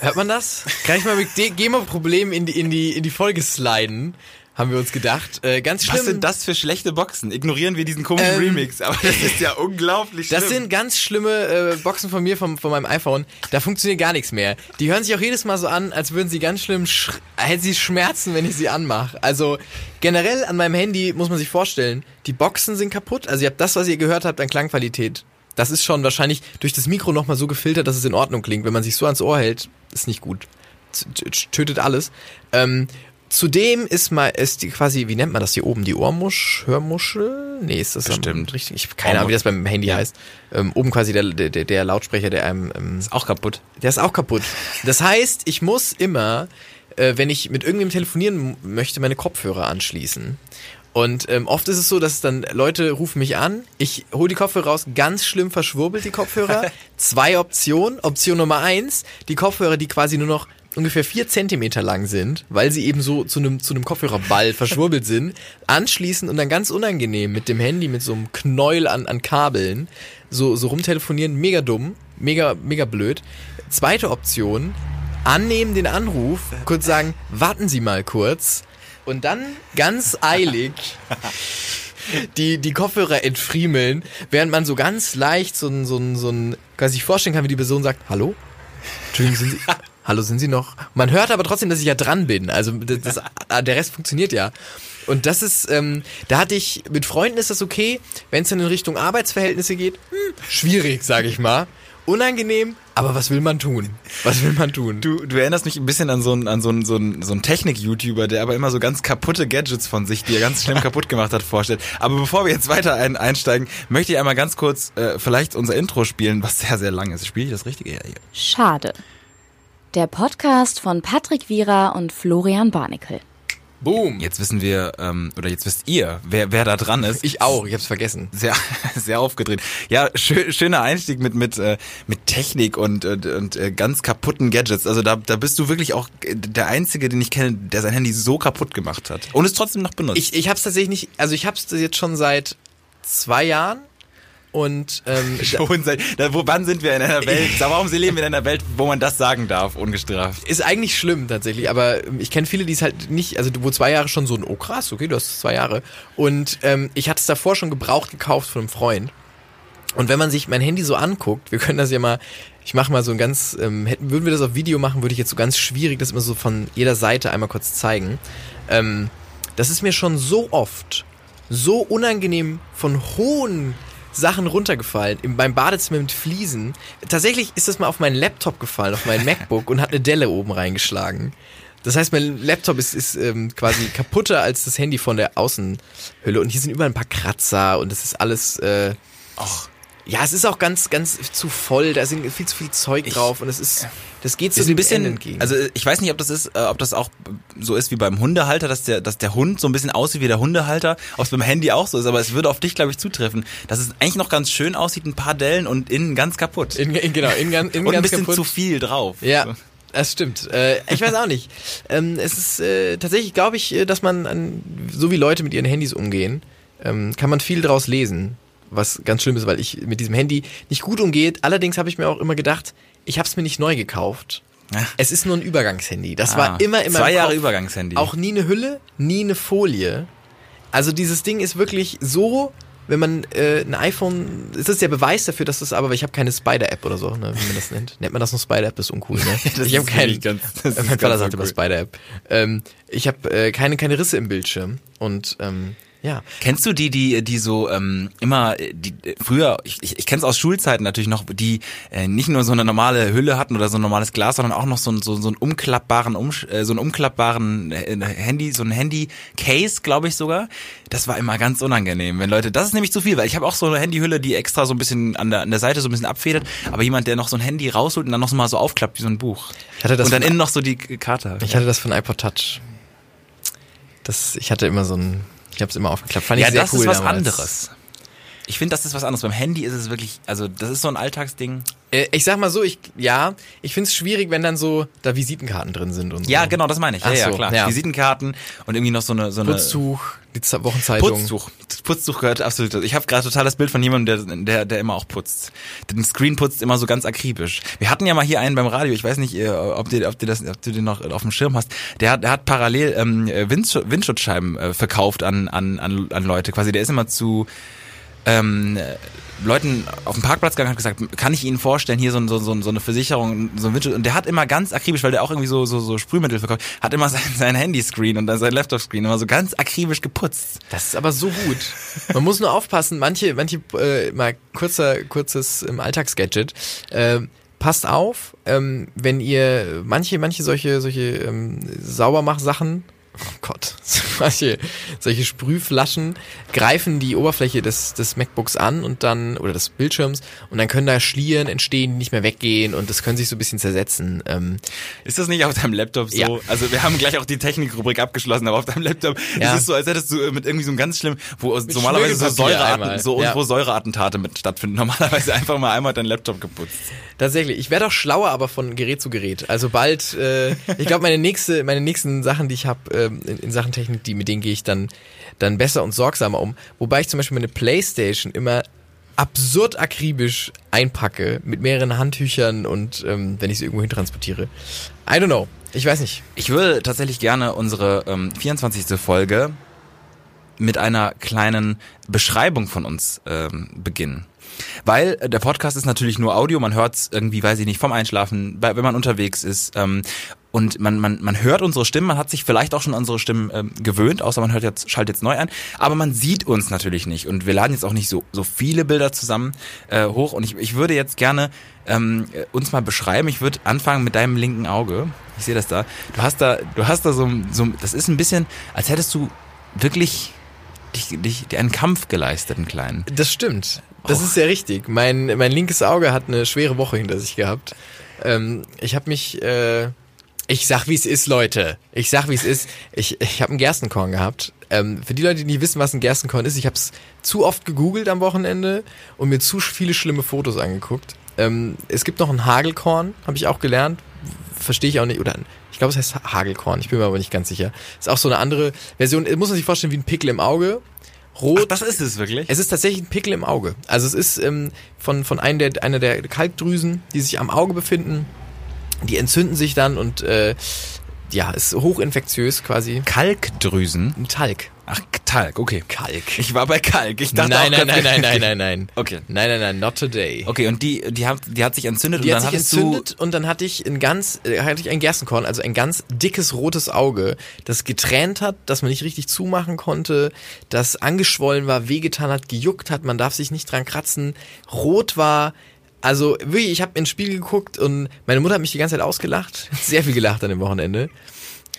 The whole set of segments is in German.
Hört man das? Kann ich mal mit GEMA-Problemen in die, in, die, in die Folge sliden? haben wir uns gedacht. Äh, ganz schlimm. Was sind das für schlechte Boxen? Ignorieren wir diesen komischen ähm, Remix, aber das ist ja unglaublich schlimm. Das sind ganz schlimme äh, Boxen von mir, vom, von meinem iPhone. Da funktioniert gar nichts mehr. Die hören sich auch jedes Mal so an, als würden sie ganz schlimm, hätten sie Schmerzen, wenn ich sie anmache. Also generell an meinem Handy muss man sich vorstellen, die Boxen sind kaputt. Also ihr habt das, was ihr gehört habt an Klangqualität. Das ist schon wahrscheinlich durch das Mikro nochmal so gefiltert, dass es in Ordnung klingt. Wenn man sich so ans Ohr hält, ist nicht gut. Tötet alles. Ähm, Zudem ist mal ist die quasi, wie nennt man das hier oben, die Ohrmusch, Hörmuschel? Nee, ist das Bestimmt. richtig? Ich habe keine Ahnung, wie das beim Handy heißt. Ähm, oben quasi der, der, der Lautsprecher, der einem ähm, ist auch kaputt. Der ist auch kaputt. Das heißt, ich muss immer, äh, wenn ich mit irgendjemandem telefonieren möchte, meine Kopfhörer anschließen. Und ähm, oft ist es so, dass dann Leute rufen mich an, ich hole die Kopfhörer raus, ganz schlimm verschwurbelt die Kopfhörer. Zwei Optionen. Option Nummer eins, die Kopfhörer, die quasi nur noch ungefähr vier Zentimeter lang sind, weil sie eben so zu einem zu einem Kopfhörerball verschwurbelt sind, anschließen und dann ganz unangenehm mit dem Handy mit so einem Knäuel an, an Kabeln so so rumtelefonieren, mega dumm, mega mega blöd. Zweite Option, annehmen den Anruf, kurz sagen, warten Sie mal kurz und dann ganz eilig die, die Kopfhörer entfriemeln, während man so ganz leicht so ein, so ein, so ein, kann sich vorstellen kann, wie die Person sagt, hallo? Entschuldigung, sind Sie, hallo, sind Sie noch? Man hört aber trotzdem, dass ich ja dran bin. Also das, das, ah, der Rest funktioniert ja. Und das ist, ähm, da hatte ich, mit Freunden ist das okay, wenn es dann in Richtung Arbeitsverhältnisse geht, hm, schwierig, sage ich mal. Unangenehm, aber was will man tun? Was will man tun? Du, du erinnerst mich ein bisschen an so einen, an so einen, so einen, so einen Technik-YouTuber, der aber immer so ganz kaputte Gadgets von sich, die er ganz schlimm kaputt gemacht hat, vorstellt. Aber bevor wir jetzt weiter ein, einsteigen, möchte ich einmal ganz kurz äh, vielleicht unser Intro spielen, was sehr, sehr lang ist. Spiele ich das Richtige? Ja, hier. Schade. Der Podcast von Patrick Wierer und Florian Barnikel. Boom. Jetzt wissen wir, ähm, oder jetzt wisst ihr, wer, wer da dran ist. Ich auch, ich hab's vergessen. Sehr, sehr aufgedreht. Ja, schön, schöner Einstieg mit, mit, äh, mit Technik und, und, und äh, ganz kaputten Gadgets. Also da, da bist du wirklich auch der Einzige, den ich kenne, der sein Handy so kaputt gemacht hat. Und es trotzdem noch benutzt. Ich, ich hab's tatsächlich nicht, also ich hab's jetzt schon seit zwei Jahren und ähm, schon seit, da, wo, wann sind wir in einer Welt? Warum leben wir in einer Welt, wo man das sagen darf, ungestraft? Ist eigentlich schlimm tatsächlich, aber ich kenne viele, die es halt nicht, also wo zwei Jahre schon so ein, oh krass, okay, du hast zwei Jahre. Und ähm, ich hatte es davor schon gebraucht gekauft von einem Freund. Und wenn man sich mein Handy so anguckt, wir können das ja mal, ich mache mal so ein ganz, ähm, hätten, würden wir das auf Video machen, würde ich jetzt so ganz schwierig das immer so von jeder Seite einmal kurz zeigen. Ähm, das ist mir schon so oft so unangenehm von hohen Sachen runtergefallen, im, beim Badezimmer mit Fliesen. Tatsächlich ist das mal auf meinen Laptop gefallen, auf meinen MacBook und hat eine Delle oben reingeschlagen. Das heißt, mein Laptop ist, ist ähm, quasi kaputter als das Handy von der Außenhülle und hier sind überall ein paar Kratzer und das ist alles. Äh, Och. Ja, es ist auch ganz, ganz zu voll. Da sind viel zu viel Zeug ich, drauf und es ist, das geht so ein bisschen entgegen. Also ich weiß nicht, ob das ist, äh, ob das auch so ist wie beim Hundehalter, dass der, dass der Hund so ein bisschen aussieht wie der Hundehalter, ob es beim Handy auch so ist. Aber es würde auf dich, glaube ich, zutreffen, dass es eigentlich noch ganz schön aussieht, ein paar Dellen und innen ganz kaputt. In, in, genau, innen, innen und ein bisschen kaputt. zu viel drauf. Ja. So. Das stimmt. Äh, ich weiß auch nicht. Ähm, es ist äh, tatsächlich, glaube ich, äh, dass man an, so wie Leute mit ihren Handys umgehen, ähm, kann man viel daraus lesen was ganz schlimm ist, weil ich mit diesem Handy nicht gut umgeht. Allerdings habe ich mir auch immer gedacht, ich habe es mir nicht neu gekauft. Ja. Es ist nur ein Übergangshandy. Das ah, war immer, immer. Zwei Jahre Übergangshandy. Auch nie eine Hülle, nie eine Folie. Also dieses Ding ist wirklich so, wenn man äh, ein iPhone, ist das der Beweis dafür, dass das aber, ich habe keine Spider-App oder so, ne, wie man das nennt. Nennt man das noch Spider-App? Ist uncool, ne? ich habe keine, ganz, mein Vater sagt immer Spider-App. Ähm, ich habe äh, keine, keine Risse im Bildschirm und ähm, ja. Kennst du die, die, die so ähm, immer, die früher, ich, ich, ich kenne es aus Schulzeiten natürlich noch, die äh, nicht nur so eine normale Hülle hatten oder so ein normales Glas, sondern auch noch so, so, so einen umklappbaren, um, äh, so einen umklappbaren äh, Handy, so ein Handy-Case, glaube ich sogar. Das war immer ganz unangenehm, wenn Leute, das ist nämlich zu viel, weil ich habe auch so eine Handyhülle, die extra so ein bisschen an der, an der Seite so ein bisschen abfedert, aber jemand, der noch so ein Handy rausholt und dann noch so mal so aufklappt wie so ein Buch. Ich hatte das und dann innen noch so die Karte. Ich hatte das von iPod Touch. Das, ich hatte immer so ein ich habe es immer aufgeklappt. Fand ja, ich sehr das cool ist was damals. anderes. Ich finde, das ist was anderes. Beim Handy ist es wirklich, also das ist so ein Alltagsding. Äh, ich sag mal so, ich ja, ich find's schwierig, wenn dann so da Visitenkarten drin sind und so. Ja, genau, das meine ich. Ja, Ach ja, so, klar. ja. Visitenkarten und irgendwie noch so eine so eine Putztuch, die Z- Wochenzeitung. Putztuch. Putztuch gehört absolut. Ich habe gerade total das Bild von jemandem, der, der, der immer auch putzt. Den Screen putzt immer so ganz akribisch. Wir hatten ja mal hier einen beim Radio. Ich weiß nicht, äh, ob du, ob du das, ob du den noch auf dem Schirm hast. Der hat, der hat parallel ähm, Windsch Windschutzscheiben äh, verkauft an, an, an, an Leute. Quasi, der ist immer zu ähm, äh, Leuten auf dem Parkplatz gegangen und gesagt, kann ich Ihnen vorstellen, hier so, so, so, so eine Versicherung, so ein Windschutz. Und der hat immer ganz akribisch, weil der auch irgendwie so, so, so Sprühmittel verkauft, hat immer sein, sein Handyscreen und dann sein Laptop-Screen immer so ganz akribisch geputzt. Das ist aber so gut. Man muss nur aufpassen, manche, manche, äh, mal kurzer, kurzes ähm, Alltagsgadget. Ähm, passt auf, ähm, wenn ihr manche, manche solche, solche ähm, Saubermach-Sachen, oh Gott, solche, solche Sprühflaschen greifen die Oberfläche des, des MacBooks an und dann, oder des Bildschirms, und dann können da Schlieren entstehen, die nicht mehr weggehen und das können sich so ein bisschen zersetzen. Ähm, Ist das nicht auf deinem Laptop so? Ja. Also wir haben gleich auch die Technikrubrik abgeschlossen, aber auf deinem Laptop Ja. ist es so, als hättest du mit irgendwie so einem ganz schlimm, wo normalerweise so Säureatten, so Ja. irgendwo Säureattentate mit stattfinden. Normalerweise einfach mal einmal dein Laptop geputzt. Tatsächlich. Ich werde auch schlauer, aber von Gerät zu Gerät. Also bald, äh, ich glaube, meine nächste, meine nächsten Sachen, die ich habe ähm, in, in Sachen Technik, die mit denen gehe ich dann dann besser und sorgsamer um. Wobei ich zum Beispiel meine PlayStation immer absurd akribisch einpacke mit mehreren Handtüchern und ähm, wenn ich sie irgendwo hin transportiere. I don't know. Ich weiß nicht. Ich würde tatsächlich gerne unsere ähm, 24. Folge mit einer kleinen Beschreibung von uns ähm, beginnen. Weil äh, der Podcast ist natürlich nur Audio, man hört es irgendwie, weiß ich nicht, vom Einschlafen, bei, wenn man unterwegs ist. Ähm, und man, man, man hört unsere Stimmen, man hat sich vielleicht auch schon an unsere Stimmen ähm, gewöhnt, außer man hört jetzt, schaltet jetzt neu ein. Aber man sieht uns natürlich nicht. Und wir laden jetzt auch nicht so, so viele Bilder zusammen äh, hoch. Und ich, ich würde jetzt gerne ähm, äh, uns mal beschreiben. Ich würde anfangen mit deinem linken Auge. Ich sehe das da. Du hast da, du hast da so, so, das ist ein bisschen, als hättest du wirklich dich, dich, dir einen Kampf geleistet, einen kleinen. Das stimmt. Das ist sehr richtig. Mein, mein linkes Auge hat eine schwere Woche hinter sich gehabt. Ähm, ich habe mich, äh, ich sag wie es ist, Leute. Ich sag wie es ist. Ich, ich habe einen Gerstenkorn gehabt. Ähm, für die Leute, die nicht wissen, was ein Gerstenkorn ist, ich habe es zu oft gegoogelt am Wochenende und mir zu viele schlimme Fotos angeguckt. Ähm, es gibt noch ein Hagelkorn, habe ich auch gelernt. Verstehe ich auch nicht. Oder ich glaube, es heißt Hagelkorn. Ich bin mir aber nicht ganz sicher. Ist auch so eine andere Version. Muss man sich vorstellen wie ein Pickel im Auge. Rot. Ach, das ist es wirklich? Es ist tatsächlich ein Pickel im Auge. Also es ist ähm, von, von einem der, einer der Kalkdrüsen, die sich am Auge befinden. Die entzünden sich dann und äh, ja, ist hochinfektiös quasi. Kalkdrüsen? Ein Talg. Ach, Talg, okay. Kalk. Ich war bei Kalk. Ich dachte nein, auch nein, nein, nein, nein, nein, nein. Okay. Nein, nein, nein, not today. Okay, und die, die, hat, die hat sich entzündet Die und hat dann sich hattest entzündet und dann hatte ich ein ganz, äh, hatte ich ein Gerstenkorn, also ein ganz dickes rotes Auge, das getränt hat, das man nicht richtig zumachen konnte, das angeschwollen war, wehgetan hat, gejuckt hat, man darf sich nicht dran kratzen, rot war. Also wirklich, ich habe ins Spiegel geguckt und meine Mutter hat mich die ganze Zeit ausgelacht, sehr viel gelacht an dem Wochenende.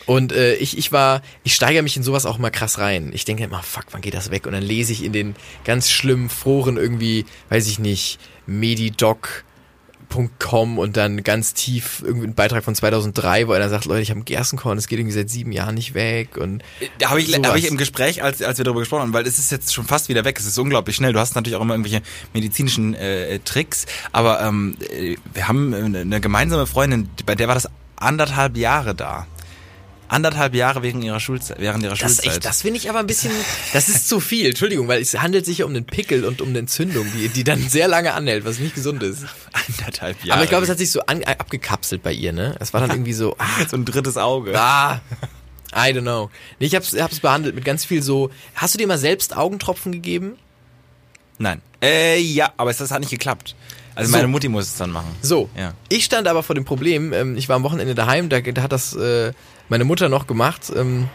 Und äh, ich, ich war, ich steigere mich in sowas auch immer krass rein. Ich denke immer, fuck, wann geht das weg? Und dann lese ich in den ganz schlimmen Foren irgendwie, weiß ich nicht, medidoc.com und dann ganz tief irgendwie ein Beitrag von 2003, wo einer sagt, Leute, ich habe einen Gerstenkorn, es geht irgendwie seit sieben Jahren nicht weg und Da habe ich, sowas. hab ich im Gespräch, als, als wir darüber gesprochen haben, weil es ist jetzt schon fast wieder weg, es ist unglaublich schnell. Du hast natürlich auch immer irgendwelche medizinischen äh, Tricks, aber ähm, äh, wir haben eine eine gemeinsame Freundin, bei der war das anderthalb Jahre da. Anderthalb Jahre wegen ihrer Schulzeit, während ihrer Das, ist Schulzeit. echt, das finde ich aber ein bisschen, das ist zu viel, Entschuldigung, weil es handelt sich ja um einen Pickel und um eine Entzündung, die, die dann sehr lange anhält, was nicht gesund ist. anderthalb Jahre. Aber ich glaube, es hat sich so an, abgekapselt bei ihr, ne? Es war dann irgendwie so, ah, so ein drittes Auge. ah I don't know. Nee, ich hab's, hab's behandelt mit ganz viel so, hast du dir mal selbst Augentropfen gegeben? Nein. Äh, ja, aber es das hat nicht geklappt. Also So. meine Mutti muss es dann machen. So. Ja. Ich stand aber vor dem Problem, ähm, ich war am Wochenende daheim, da, da hat das äh, meine Mutter noch gemacht, ähm,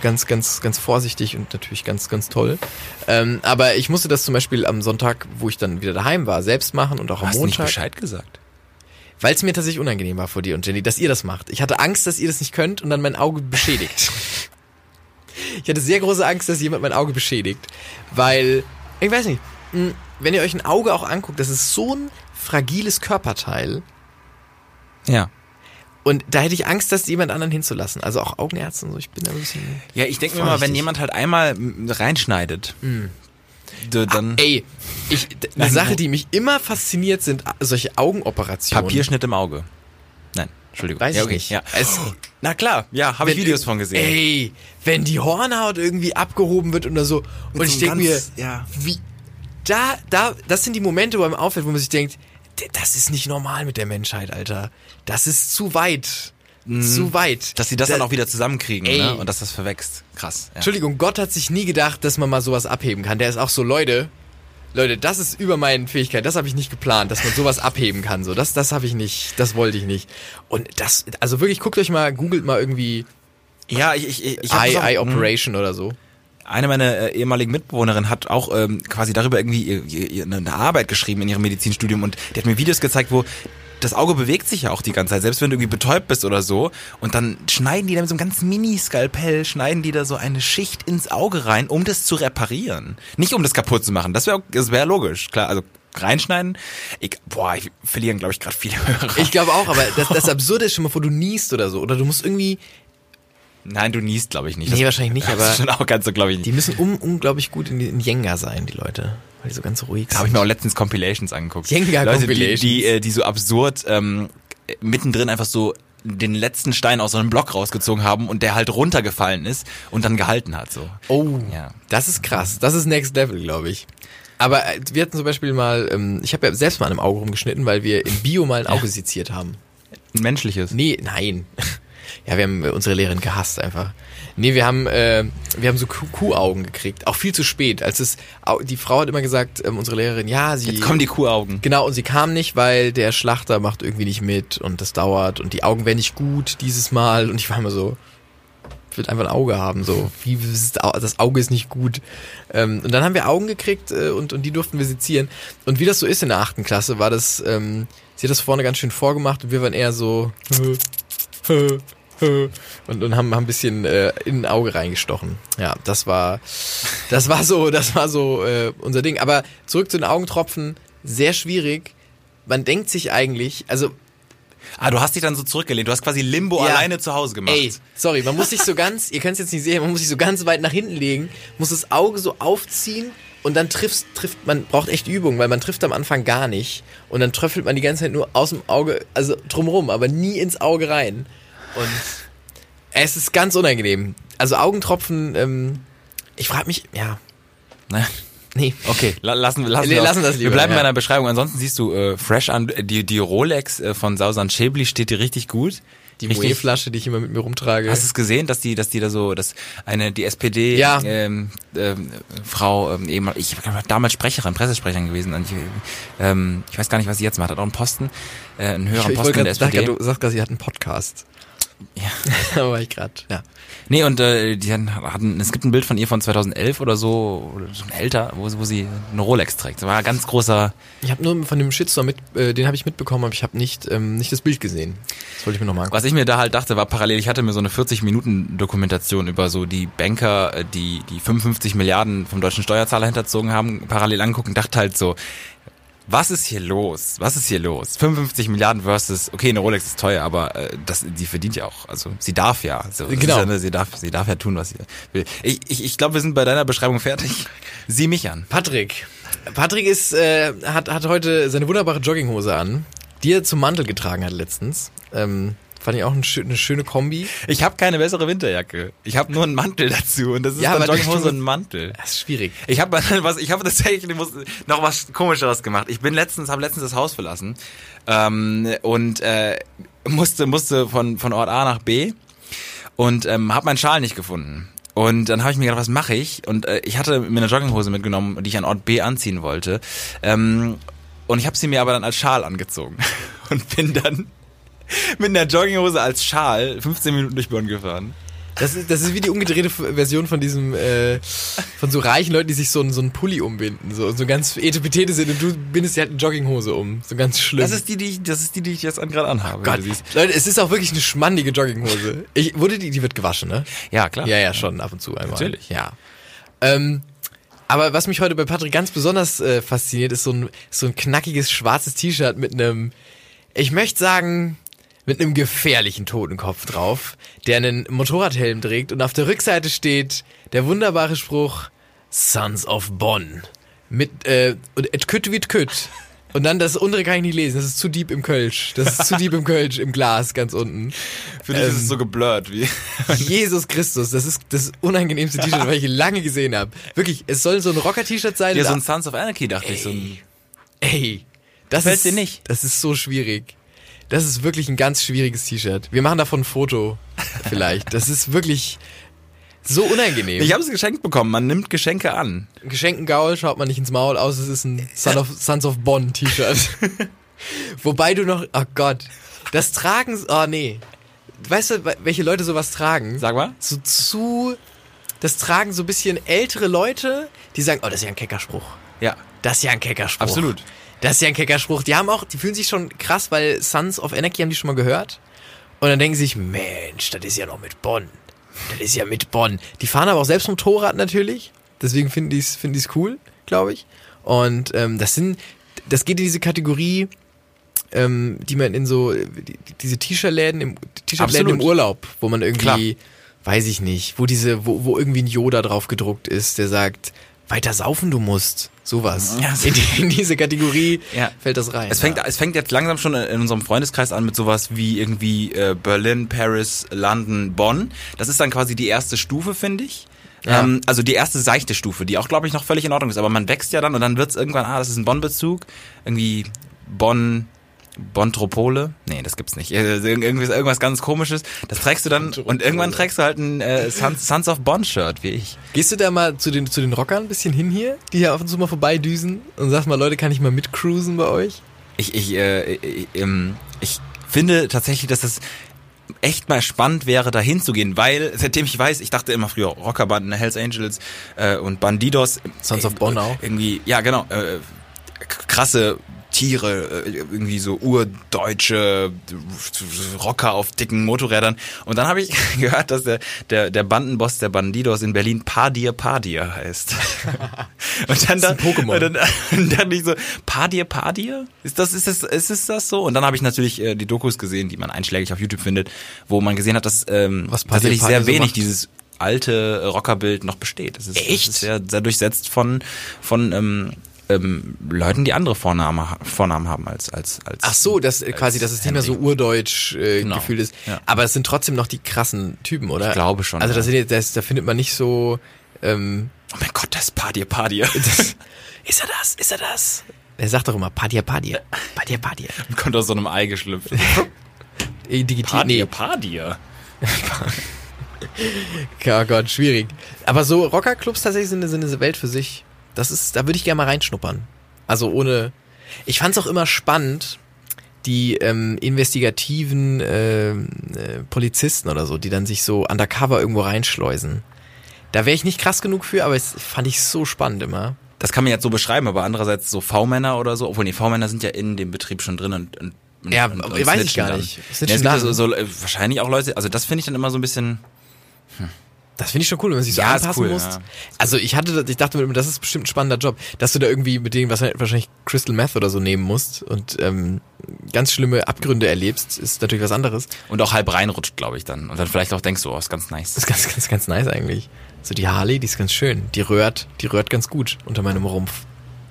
ganz, ganz, ganz vorsichtig und natürlich ganz, ganz toll. Ähm, aber ich musste das zum Beispiel am Sonntag, wo ich dann wieder daheim war, selbst machen und auch am Hast du nicht Montag. Bescheid gesagt? Weil es mir tatsächlich unangenehm war vor dir und Jenny, dass ihr das macht. Ich hatte Angst, dass ihr das nicht könnt und dann mein Auge beschädigt. ich hatte sehr große Angst, dass jemand mein Auge beschädigt. Weil, ich weiß nicht, mh, wenn ihr euch ein Auge auch anguckt, das ist so ein fragiles Körperteil. Ja. Und da hätte ich Angst, das jemand anderen hinzulassen. Also auch Augenärzte und so. Ich bin da ein bisschen. Ja, ich denke mir mal, wenn jemand halt einmal reinschneidet, du dann Ey, ich, eine Sache, die mich immer fasziniert, sind a- solche Augenoperationen. Papierschnitt im Auge. Nein, Entschuldigung. Weiß ja, ich okay. nicht. Ja. Es, Na klar, ja, habe ich Videos von gesehen. Ey, wenn die Hornhaut irgendwie abgehoben wird oder so. und ich so denke mir, ja. wie, da, da, das sind die Momente, wo einem auffällt, wo man sich denkt, das ist nicht normal mit der Menschheit, Alter. Das ist zu weit. Zu weit. Mhm. Dass sie das Da- dann auch wieder zusammenkriegen, Ey. ne? Und dass das verwächst. Krass. Ja. Entschuldigung, Gott hat sich nie gedacht, dass man mal sowas abheben kann. Der ist auch so, Leute, Leute, das ist über meinen Fähigkeiten. Das habe ich nicht geplant, dass man sowas abheben kann. So, das, das habe ich nicht, das wollte ich nicht. Und das, also wirklich, guckt euch mal, googelt mal irgendwie Ja, ich, ich, ich Eye, Eye Operation oder so. Eine meiner äh, ehemaligen Mitbewohnerinnen hat auch ähm, quasi darüber irgendwie ihr, ihr, ihr eine Arbeit geschrieben in ihrem Medizinstudium und die hat mir Videos gezeigt, wo das Auge bewegt sich ja auch die ganze Zeit, selbst wenn du irgendwie betäubt bist oder so. Und dann schneiden die da mit so einem ganz Mini-Skalpell, schneiden die da so eine Schicht ins Auge rein, um das zu reparieren. Nicht um das kaputt zu machen. Das wäre das wär logisch, klar. Also reinschneiden. Ich, boah, ich verlieren, glaube ich, gerade viele Hörer. Ich glaube auch, aber das, das Absurde ist schon mal, wo du niest oder so. Oder du musst irgendwie, Nein, du niest, glaube ich, nicht. Nee, Das- wahrscheinlich nicht, aber- schon auch ganz so, glaube ich, nicht. die müssen um, unglaublich gut in, in Jenga sein, die Leute. Weil die so ganz ruhig Da habe ich mir auch letztens Compilations angeguckt. Jenga Leute, die, die, äh, die so absurd ähm, mittendrin einfach so den letzten Stein aus so einem Block rausgezogen haben und der halt runtergefallen ist und dann gehalten hat. So. Oh, Ja. das ist krass. Das ist Next Level, glaube ich. Aber äh, wir hatten zum Beispiel mal, ähm, ich habe ja selbst mal an einem Auge rumgeschnitten, weil wir in Bio mal ein Auge seziert haben. Ein menschliches. Nee, nein. Ja, wir haben äh, unsere Lehrerin gehasst einfach. Nee, wir haben, äh, wir haben so Kuh- Kuhaugen gekriegt. Auch viel zu spät. Als es, die Frau hat immer gesagt, ähm, unsere Lehrerin, ja, sie. Jetzt kommen die Kuhaugen. Genau, und sie kam nicht, weil der Schlachter macht irgendwie nicht mit und das dauert und die Augen wären nicht gut dieses Mal. Und ich war immer so, ich will einfach ein Auge haben, so. Wie, das Auge ist nicht gut. Ähm, und dann haben wir Augen gekriegt äh, und, und die durften wir sezieren. Und wie das so ist in der achten Klasse, war das, ähm, sie hat das vorne ganz schön vorgemacht und wir waren eher so, und, und haben, haben ein bisschen äh, in ein Auge reingestochen. Ja, das war, das war so, das war so äh, unser Ding. Aber zurück zu den Augentropfen, sehr schwierig. Man denkt sich eigentlich, also Ah, du hast dich dann so zurückgelehnt. Du hast quasi Limbo Ja. alleine zu Hause gemacht. Ey, sorry, man muss sich so ganz, ihr könnt es jetzt nicht sehen, man muss sich so ganz weit nach hinten legen, muss das Auge so aufziehen und dann trifft, trifft man braucht echt Übung, weil man trifft am Anfang gar nicht und dann tröffelt man die ganze Zeit nur aus dem Auge, also drumrum, aber nie ins Auge rein. Und es ist ganz unangenehm. Also Augentropfen, ähm, ich frage mich, ja, Ne? nee. Okay, la lassen, lassen, Nee, wir, lassen das wir lieber, bleiben ja. bei deiner Beschreibung. Ansonsten siehst du äh, fresh an. Die, die Rolex äh, von Sausan Schäbli steht dir richtig gut. Die Moe-Flasche, die ich immer mit mir rumtrage. Hast du es gesehen, dass die, dass die da so, dass eine die SPD Ja. ähm, ähm, Frau ähm, eben, ich war damals Sprecherin, Pressesprecherin gewesen. Und ich, ähm, ich weiß gar nicht, was sie jetzt macht. Hat auch einen Posten, äh, einen höheren ich Posten in der SPD. gerade, du sagst gerade, sie hat einen Podcast. Ja. da war ich gerade, ja. Nee, und äh, die hatten, es gibt ein Bild von ihr von 2011 oder so, oder schon älter, wo, wo sie eine Rolex trägt. Das war ein ganz großer. Ich habe nur von dem Shitstorm mit, äh, den habe ich mitbekommen, aber ich habe nicht, ähm, nicht das Bild gesehen. Das wollte ich mir nochmal angucken. Was ich mir da halt dachte, war parallel, ich hatte mir so eine 40-Minuten-Dokumentation über so die Banker, äh, die die 55 Milliarden vom deutschen Steuerzahler hinterzogen haben, parallel angucken, dachte halt so, was ist hier los? Was ist hier los? 55 Milliarden versus, okay, eine Rolex ist teuer, aber äh, das, die verdient ja auch. Also sie darf ja. Also, das Genau. Ja, ne, sie, darf, sie darf ja tun, was sie will. Ich, ich, ich glaube, wir sind bei deiner Beschreibung fertig. Sieh mich an. Patrick. Patrick ist, äh, hat, hat heute seine wunderbare Jogginghose an, die er zum Mantel getragen hat letztens. Ähm, fand ich auch eine schöne Kombi. Ich habe keine bessere Winterjacke. Ich habe nur einen Mantel dazu und das ist Ja, dann Jogginghose und ein Mantel. Das ist schwierig. Ich habe was, ich habe tatsächlich noch was Komischeres gemacht. Ich bin letztens, habe letztens das Haus verlassen ähm, und äh, musste musste von von Ort A nach B und ähm, habe meinen Schal nicht gefunden. Und dann habe ich mir gedacht, was mache ich? Und äh, ich hatte mir eine Jogginghose mitgenommen, die ich an Ort B anziehen wollte. Ähm, und ich habe sie mir aber dann als Schal angezogen und bin dann mit einer Jogginghose als Schal 15 Minuten durch Bonn gefahren. Das ist, das ist wie die umgedrehte Version von diesem, äh, von so reichen Leuten, die sich so, einen- so einen Pulli umbinden, so, so ganz etepetete sind und du bindest dir halt eine Jogginghose um. So ganz schlimm. Das ist die, die ich, das ist die, die ich jetzt an- gerade anhabe. Gott. Leute, es ist auch wirklich eine schmandige Jogginghose. Ich, wurde die, die wird gewaschen, ne? Ja, klar. Ja, ja, schon, ab und zu einmal. Natürlich. Ja. Ähm, aber was mich heute bei Patrick ganz besonders äh, fasziniert, ist so ein, so ein knackiges schwarzes T-Shirt mit einem, ich möchte sagen, mit einem gefährlichen Totenkopf drauf, der einen Motorradhelm trägt und auf der Rückseite steht der wunderbare Spruch Sons of Bonn. Mit, äh, und et kütt wie kütt. Und dann das untere kann ich nicht lesen, das ist zu deep im Kölsch. Das ist zu deep im Kölsch, im Glas, ganz unten. Für dich ist Ähm, es so geblurrt wie. Jesus Christus, das ist das unangenehmste T-Shirt, was ich lange gesehen habe. Wirklich, es soll so ein Rocker-T-Shirt sein. Ja, so ein Sons of Anarchy dachte ich. So ein, Ey, das ist, dir nicht? Das ist so schwierig. Das ist wirklich ein ganz schwieriges T-Shirt. Wir machen davon ein Foto, vielleicht. Das ist wirklich so unangenehm. ich habe es geschenkt bekommen. Man nimmt Geschenke an. Geschenken Gaul schaut man nicht ins Maul aus, es ist ein Son of, Sons of Bonn T-Shirt. Wobei du noch, oh Gott, das Tragen, oh nee. Weißt du, welche Leute sowas tragen? Sag mal. So zu, das tragen so ein bisschen ältere Leute, die sagen, oh, das ist ja ein Keckerspruch. Ja. Das ist ja ein Keckerspruch. Absolut. Das ist ja ein Keckerspruch. Die haben auch, die fühlen sich schon krass, weil Sons of Anarchy haben die schon mal gehört. Und dann denken sie sich, Mensch, das ist ja noch mit Bonn. Das ist ja mit Bonn. Die fahren aber auch selbst Motorrad natürlich. Deswegen finden die es finden die's cool, glaube ich. Und ähm, das sind, das geht in diese Kategorie, ähm, die man in so, die, diese T-Shirt-Läden im, T-Shirt-Läden im. Urlaub, wo man irgendwie, Klar. weiß ich nicht, wo diese, wo, wo irgendwie ein Yoda drauf gedruckt ist, der sagt, weiter saufen du musst. Sowas. Ja. In, die, in diese Kategorie Ja. fällt das rein. Es fängt, ja. es fängt jetzt langsam schon in unserem Freundeskreis an mit sowas wie irgendwie äh, Berlin, Paris, London, Bonn. Das ist dann quasi die erste Stufe, finde ich. Ja. Ähm, also die erste seichte Stufe, die auch, glaube ich, noch völlig in Ordnung ist. Aber man wächst ja dann und dann wird's irgendwann, ah, das ist ein Bonn-Bezug. Irgendwie Bonn, Bontropole? Nee, das gibt's nicht. Äh, Irgendwie irgendwas ganz komisches. Das trägst du dann und irgendwann trägst du halt ein äh, Sons, Sons of Bonn-Shirt, wie ich. Gehst du da mal zu den, zu den Rockern ein bisschen hin hier, die hier ab und zu mal vorbeidüsen und sagst mal, Leute, kann ich mal mitcruisen bei euch? Ich, ich, äh, ich, ähm, ich finde tatsächlich, dass das echt mal spannend wäre, da hinzugehen, weil seitdem ich weiß, ich dachte immer früher Rockerbanden, Hells Angels äh, und Bandidos. Sons of Bonn auch. Irgendwie, ja genau, äh, krasse Tiere, äh, irgendwie so urdeutsche Rocker auf dicken Motorrädern. Und dann habe ich gehört, dass der, der, der Bandenboss der Bandidos in Berlin Padir Padir heißt. Und dann, Das ist ein Pokémon. Und dann, und dann ich so, Padir Padir? Ist das, ist das, ist es das so? Und dann habe ich natürlich äh, die Dokus gesehen, die man einschlägig auf YouTube findet, wo man gesehen hat, dass ähm, Was Padir tatsächlich Padir sehr so wenig macht. dieses alte Rockerbild noch besteht. Das ist, Echt? Das ist sehr, sehr durchsetzt von, von ähm, ähm, Leuten, die andere Vornamen, Vornamen haben als, als, als Ach so, das quasi, dass es nicht mehr so urdeutsch äh, Genau. gefühlt ist. Ja. Aber es sind trotzdem noch die krassen Typen, oder? Ich glaube schon, Also das sind jetzt, das, da findet man nicht so. Ähm, Oh mein Gott, das ist Padir Padir. das, ist er das? Ist er das? Er sagt doch immer Padia Padia. Padia Padia. Kommt aus so einem Ei geschlüpft. Äh, Digital. Nee, Padir. oh Gott, schwierig. Aber so Rockerclubs tatsächlich sind, sind eine Welt für sich. Das ist, da würde ich gerne mal reinschnuppern. Also ohne. Ich fand's auch immer spannend, die ähm, investigativen ähm, äh, Polizisten oder so, die dann sich so undercover irgendwo reinschleusen. Da wäre ich nicht krass genug für, aber es fand ich so spannend immer. Das kann man jetzt so beschreiben, aber andererseits so V-Männer oder so, obwohl die V-Männer sind ja in dem Betrieb schon drin und, und Ja, und, weiß und ich snitchen gar dann. nicht. Ja, es gibt so, so äh, wahrscheinlich auch Leute, also das finde ich dann immer so ein bisschen Das finde ich schon cool, wenn man sich so Ja, anpassen cool, muss. ja. Also ich hatte, ich dachte mir immer, das ist bestimmt ein spannender Job, dass du da irgendwie mit denen was wahrscheinlich Crystal Meth oder so nehmen musst und ähm, ganz schlimme Abgründe erlebst, ist natürlich was anderes. und auch halb reinrutscht, glaube ich dann. Und dann vielleicht auch denkst du, oh, ist ganz nice. Das ist ganz, ganz, ganz nice eigentlich. So die Harley, die ist ganz schön. Die rührt, die rührt ganz gut unter meinem Rumpf.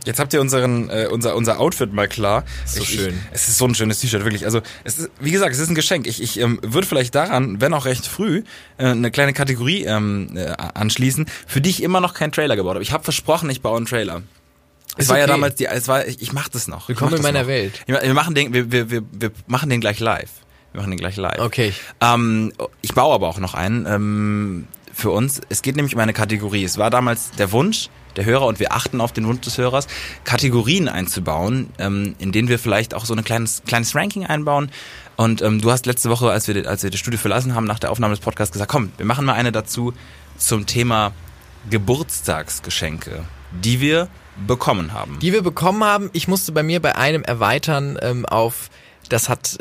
Jetzt habt ihr unseren, äh, unser, unser Outfit mal klar. So ich, schön. Ich, es ist so ein schönes T-Shirt, wirklich. Also, es ist, wie gesagt, es ist ein Geschenk. Ich, ich ähm, würde vielleicht daran, wenn auch recht früh, äh, eine kleine Kategorie ähm, äh, anschließen, für die ich immer noch keinen Trailer gebaut habe. Ich habe versprochen, ich baue einen Trailer. Es Ist war ja okay. damals die, es war, ich, ich mach das noch. Willkommen in meiner noch. Welt. Wir, wir machen den, wir, wir, wir, wir machen den gleich live. Wir machen den gleich live. Okay. Ähm, ich baue aber auch noch einen ähm, für uns. Es geht nämlich um eine Kategorie. Es war damals der Wunsch der Hörer und wir achten auf den Wunsch des Hörers, Kategorien einzubauen, ähm, in denen wir vielleicht auch so ein kleines, kleines Ranking einbauen. Und ähm, du hast letzte Woche, als wir, als wir das Studio verlassen haben, nach der Aufnahme des Podcasts gesagt, komm, wir machen mal eine dazu zum Thema Geburtstagsgeschenke, die wir bekommen haben. Die wir bekommen haben, ich musste bei mir bei einem erweitern ähm, auf, das hat,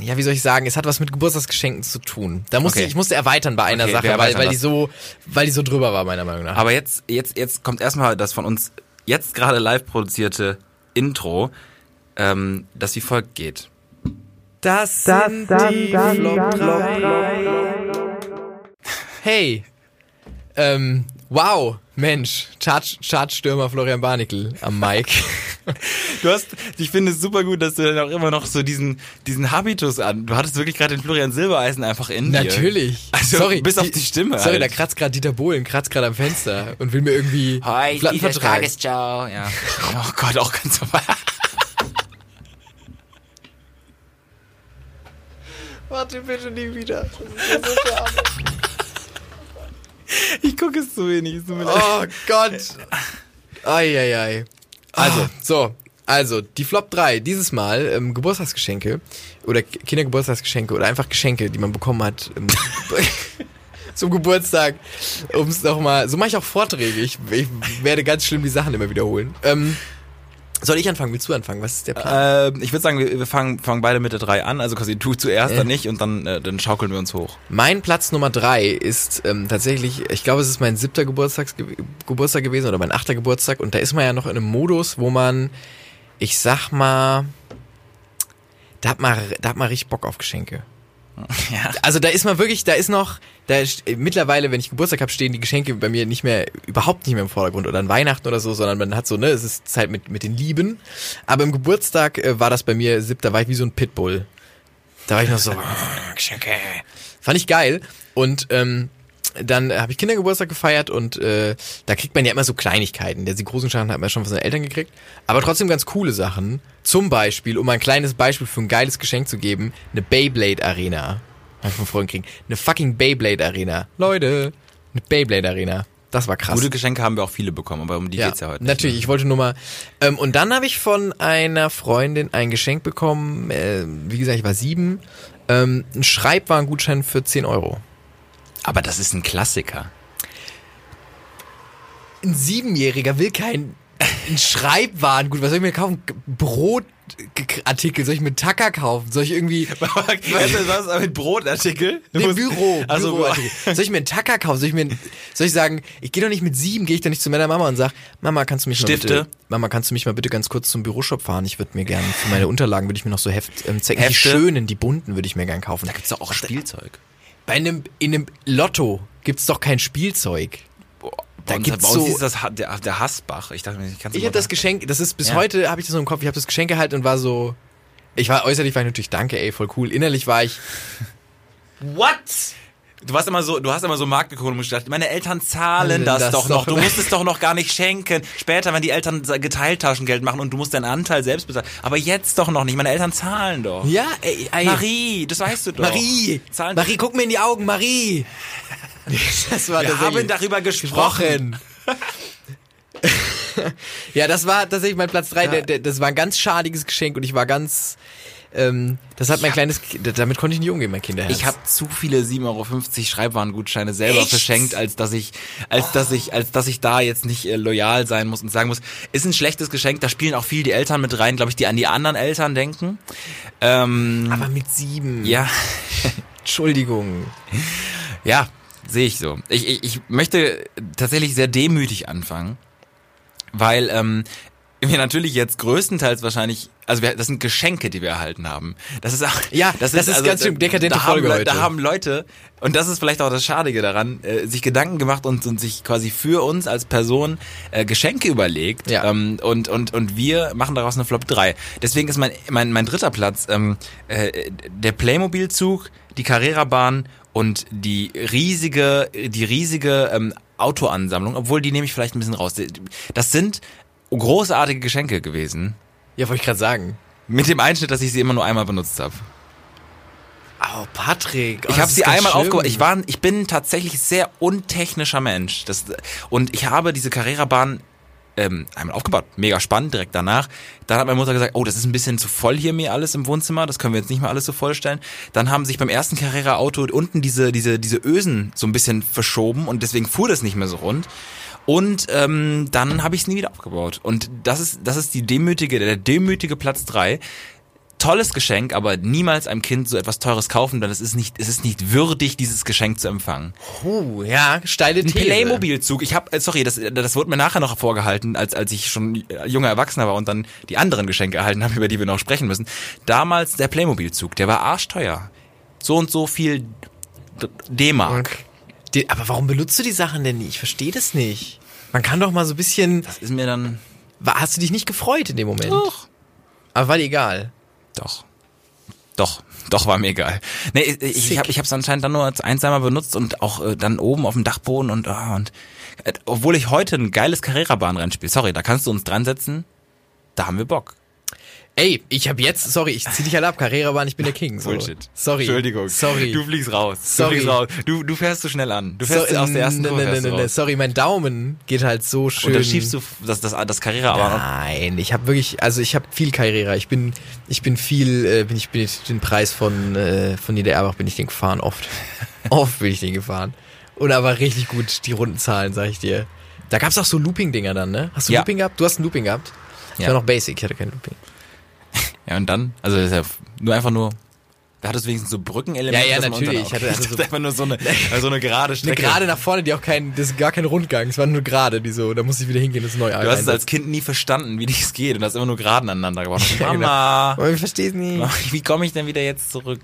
ja, wie soll ich sagen, es hat was mit Geburtstagsgeschenken zu tun. Da musste Okay. ich, musste erweitern bei einer Okay, Sache, weil, weil die das. so, weil die so drüber war, meiner Meinung nach. Aber jetzt, jetzt, jetzt kommt erstmal das von uns jetzt gerade live produzierte Intro, ähm, das wie folgt geht. Das, sind die Flop 3. Hey, ähm, wow, Mensch, Chart- Chartstürmer Florian Barnickel am Mike. Du hast, ich finde es super gut, dass du dann auch immer noch so diesen, diesen Habitus an. Du hattest wirklich gerade den Florian Silbereisen einfach in dir. Natürlich. Also, sorry, bis auf die Stimme Sorry, halt. da kratzt gerade Dieter Bohlen, kratzt gerade am Fenster und will mir irgendwie Hi, Platten Dieter vertreiben. Tagesschau. Ja. Oh Gott, auch ganz normal. Warte bitte nie wieder. Ich gucke es zu wenig. Es. Oh Gott. Eieiei. Also, so. Also, die Flop 3, dieses Mal ähm, Geburtstagsgeschenke oder Kindergeburtstagsgeschenke oder einfach Geschenke, die man bekommen hat ähm, zum Geburtstag. Um es nochmal, so mache ich auch Vorträge. Ich, ich werde ganz schlimm die Sachen immer wiederholen. Ähm, soll ich anfangen? Willst du anfangen? Was ist der Plan? Ähm, ich würde sagen, wir, wir fangen, fangen beide mit der 3 an. Also quasi du zuerst, dann nicht und dann, äh, dann schaukeln wir uns hoch. Mein Platz Nummer drei ist ähm, tatsächlich, ich glaube, es ist mein siebter Geburtstags Geburtstag gewesen oder mein achter Geburtstag und da ist man ja noch in einem Modus, wo man, ich sag mal, da hat man, da hat man richtig Bock auf Geschenke. Ja. Also da ist man wirklich, da ist noch, da ist, mittlerweile, wenn ich Geburtstag habe, stehen die Geschenke bei mir nicht mehr, überhaupt nicht mehr im Vordergrund oder an Weihnachten oder so, sondern man hat so, ne, es ist Zeit mit, mit den Lieben. Aber im Geburtstag äh, war das bei mir, siebter war ich wie so ein Pitbull. Da war ich noch so, "Ah, Geschenke. Fand ich geil. Und ähm, dann habe ich Kindergeburtstag gefeiert und äh, da kriegt man ja immer so Kleinigkeiten. Der die großen Schaden hat man schon von seinen Eltern gekriegt, aber trotzdem ganz coole Sachen. Zum Beispiel, um ein kleines Beispiel für ein geiles Geschenk zu geben, eine Beyblade Arena. Hab ich von Freunden kriegen. Eine fucking Beyblade Arena. Leute, eine Beyblade Arena. Das war krass. Gute Geschenke haben wir auch viele bekommen, aber um die geht's ja heute. nicht, Natürlich, ne? ich wollte nur mal. Ähm, und dann habe ich von einer Freundin ein Geschenk bekommen. Äh, wie gesagt, ich war sieben. Ähm, ein Schreibwarengutschein für 10 Euro. Aber das ist ein Klassiker. Ein Siebenjähriger will kein ein Schreibwaren. Gut, was soll ich mir kaufen? Brotartikel. Soll ich mir Tacker kaufen? Soll ich irgendwie. Was ist mit Brotartikel? Du Nee, musst- Büro, Also, Büroartikel. Soll ich mir einen Tacker kaufen? Soll ich mir, soll ich sagen, ich gehe doch nicht mit sieben, gehe ich doch nicht zu meiner Mama und sag, Mama, kannst du mich Stifte? mal bitte, Mama, kannst du mich mal bitte ganz kurz zum Büroshop fahren? Ich würde mir gerne für meine Unterlagen würde ich mir noch so Heft, ähm, Zecken, die schönen, die bunten würde ich mir gerne kaufen. da gibt's doch auch Spielzeug. Bei einem, in einem Lotto gibt's doch kein Spielzeug. Da bei uns, gibt's bei uns so- ist das der, der Hassbach. Ich dachte mir, ich kann Ich habe das Geschenk, das ist bis Ja. heute, habe ich das so im Kopf, ich habe das Geschenk gehalten und war so, ich war äußerlich war ich natürlich danke, ey, voll cool. Innerlich war ich, What? Du warst immer so, du hast immer so Markt geguckt und musst gedacht, meine Eltern zahlen das, das doch noch. Du musst es doch noch gar nicht schenken. Später, wenn die Eltern geteilt Taschengeld machen und du musst deinen Anteil selbst bezahlen. Aber jetzt doch noch nicht. Meine Eltern zahlen doch. ja, ey, ey Marie, das weißt du doch. Marie, Zahlen Marie, guck mir in die Augen, Marie. Das war Wir haben darüber gesprochen. ja, das war tatsächlich mein Platz drei. Der, der, das war ein ganz schadiges Geschenk und ich war ganz. Ähm, das hat mein kleines. Damit konnte ich nicht umgehen, mein Kinderherz. Ich habe zu viele 7,50 Euro Schreibwarengutscheine selber Echt? verschenkt, als dass ich, als dass ich, als dass ich da jetzt nicht äh, loyal sein muss und sagen muss, ist ein schlechtes Geschenk. Da spielen auch viel die Eltern mit rein, glaube ich, die an die anderen Eltern denken. Ähm, Aber mit sieben. ja, Entschuldigung. ja, sehe ich so. Ich, ich, ich möchte tatsächlich sehr demütig anfangen, weil ähm, wir natürlich jetzt größtenteils wahrscheinlich, also wir, das sind Geschenke, die wir erhalten haben. Das ist auch, Ja, das ist ganz schön dekadente da haben, Folge Le- heute. Da haben Leute, und das ist vielleicht auch das Schadige daran, äh, sich Gedanken gemacht und, und sich quasi für uns als Person äh, Geschenke überlegt. Ja. Ähm, und, und, und wir machen daraus eine Flop 3. Deswegen ist mein, mein, mein dritter Platz ähm, äh, der Playmobil-Zug, die Carrera-Bahn und die riesige, die riesige ähm, Autoansammlung, obwohl die nehme ich vielleicht ein bisschen raus. Das sind großartige Geschenke gewesen. Ja, wollte ich gerade sagen. Mit dem Einschnitt, dass ich sie immer nur einmal benutzt habe. Oh, Patrick. Oh, ich habe sie einmal aufgebaut. Ich war, ich bin tatsächlich sehr untechnischer Mensch. Das, und ich habe diese Carrera-Bahn ähm, einmal aufgebaut. Mega spannend, direkt danach. Dann hat meine Mutter gesagt, oh, das ist ein bisschen zu voll hier mir alles im Wohnzimmer. Das können wir jetzt nicht mehr alles so vollstellen. Dann haben sich beim ersten Carrera-Auto unten diese, diese, diese Ösen so ein bisschen verschoben und deswegen fuhr das nicht mehr so rund. Und ähm, dann habe ich es nie wieder aufgebaut. Und das ist, das ist die demütige, der demütige Platz drei. Tolles Geschenk, aber niemals einem Kind so etwas Teures kaufen, denn es ist nicht, es ist nicht würdig, dieses Geschenk zu empfangen. Puh, ja, steile Ein These. Playmobil-Zug. Ich habe, sorry, das, das wurde mir nachher noch vorgehalten, als als ich schon junger Erwachsener war und dann die anderen Geschenke erhalten habe, über die wir noch sprechen müssen. Damals der Playmobil-Zug, der war arschteuer. So und so viel D-Mark. Die, aber warum benutzt du die Sachen denn nie? Ich verstehe das nicht. Man kann doch mal so ein bisschen. Das ist mir dann. War- Hast du dich nicht gefreut in dem Moment? Doch. Aber war dir egal. Doch. Doch. Doch, war mir egal. Nee, ich, ich, Sick. habe ich es anscheinend dann nur als eins einmal benutzt und auch äh, dann oben auf dem Dachboden und, ah, und äh, obwohl ich heute ein geiles Carrera-Bahnrennen spiele, sorry, da kannst du uns dran setzen, da haben wir Bock. Ey, ich habe jetzt, sorry, ich zieh dich halt ab, Carrera-Bahn, ich bin der King. So. Sorry. Entschuldigung. Sorry. Du fliegst raus. Sorry. Du fliegst raus. Du, du fährst zu schnell an. Du so, fährst aus der ersten ne, Kurve. ne, ne, ne, sorry, mein Daumen geht halt so schön. Und dann schiebst du das, das, das Carrera aber. Nein, ich habe wirklich, also ich habe viel Carrera. Ich bin, ich bin viel, äh, bin ich bin ich den Preis von äh, von Niedererbach bin ich den gefahren oft, oft bin ich den gefahren und aber richtig gut die Rundenzahlen, sag ich dir. Da gab's auch so Looping-Dinger dann, ne? Hast du Ja. Looping gehabt? Du hast ein Looping gehabt? Ich Ja. war noch Basic, ich hatte kein Looping. Ja, und dann? Also, das ist ja nur einfach nur. Da hattest du wenigstens so Brückenelemente. Ja, ja, natürlich. Ich hatte- hatte ich so- einfach nur so eine, so eine gerade Eine Strecke. gerade nach vorne, die auch kein, das ist gar kein Rundgang, es war nur gerade, die so, da musste ich wieder hingehen, das ist neu Du hast es als Kind nie verstanden, wie das geht und hast immer nur geraden aneinander gebaut. Ja, genau. Mama, Aber ich verstehe es nie. wie komme ich denn wieder jetzt zurück?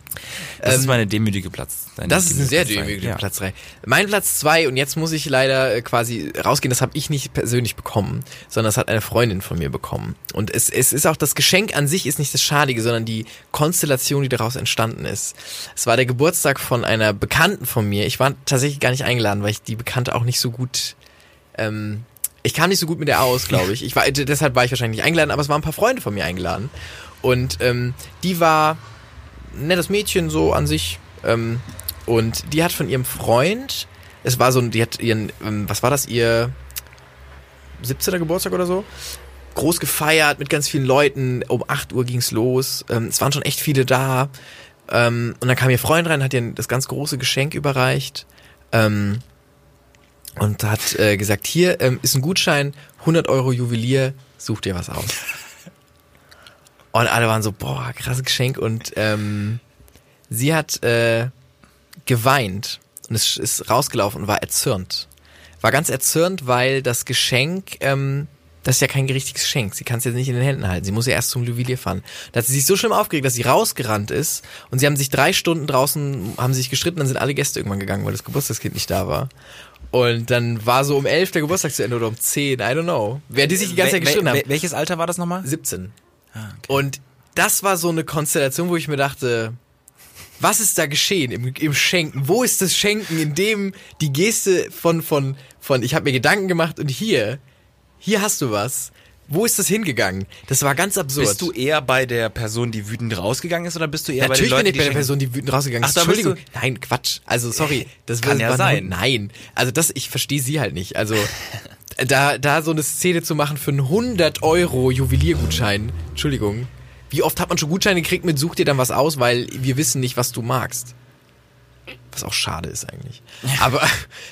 Das Ähm, ist meine demütige Platz. deine Das ist ein sehr Platz demütiger Ja. Platz 3. Mein Platz 2, und jetzt muss ich leider äh, quasi rausgehen, das habe ich nicht persönlich bekommen, sondern das hat eine Freundin von mir bekommen. Und es, es ist auch das Geschenk an sich ist nicht das Schadige, sondern die Konstellation, die daraus entstanden ist. Es war der Geburtstag von einer Bekannten von mir. Ich war tatsächlich gar nicht eingeladen, weil ich die Bekannte auch nicht so gut ähm, ich kam nicht so gut mit der aus, glaube ich. ich war, deshalb war ich wahrscheinlich nicht eingeladen, aber es waren ein paar Freunde von mir eingeladen. Und ähm, die war ein nettes Mädchen so an sich. Ähm, und die hat von ihrem Freund, es war so ein, die hat ihren, ähm, was war das, ihr 17. Geburtstag oder so? Groß gefeiert mit ganz vielen Leuten. Um 8 Uhr ging's los. Ähm, es waren schon echt viele da. Ähm, und dann kam ihr Freund rein, hat ihr das ganz große Geschenk überreicht. Ähm, und hat äh, gesagt, hier ähm, ist ein Gutschein, 100 Euro Juwelier, such dir was aus. Und alle waren so, boah, krasses Geschenk. Und ähm, sie hat äh, geweint und ist, ist rausgelaufen und war erzürnt. War ganz erzürnt, weil das Geschenk, ähm, das ist ja kein richtiges Geschenk. Sie kann es jetzt nicht in den Händen halten. Sie muss ja erst zum Juwelier fahren. Da hat sie sich so schlimm aufgeregt, dass sie rausgerannt ist und sie haben sich drei Stunden draußen, haben sich gestritten, dann sind alle Gäste irgendwann gegangen, weil das Geburtstagskind nicht da war. Und dann war so um elf der Geburtstag zu Ende oder um zehn, I don't know. Wer die sich die ganze Zeit gestritten haben. Welches Alter war das nochmal? 17. Ah, okay. Und das war so eine Konstellation, wo ich mir dachte, was ist da geschehen im, im Schenken? Wo ist das Schenken, in dem die Geste von, von, von, ich habe mir Gedanken gemacht und hier, hier hast du was. Wo ist das hingegangen? Das war ganz absurd. Bist du eher bei der Person, die wütend rausgegangen ist, oder bist du eher Natürlich bei den Leuten, bin ich bei der? Person, die wütend rausgegangen Ach, ist. bist Entschuldigung. Nein, Quatsch. Also sorry, das Kann ja war nur- sein. Nein, also das, ich verstehe sie halt nicht. Also da, da so eine Szene zu machen für einen 100 Euro Juweliergutschein. Entschuldigung. Wie oft hat man schon Gutscheine gekriegt mit Such dir dann was aus, weil wir wissen nicht, was du magst. Was auch schade ist eigentlich. Aber,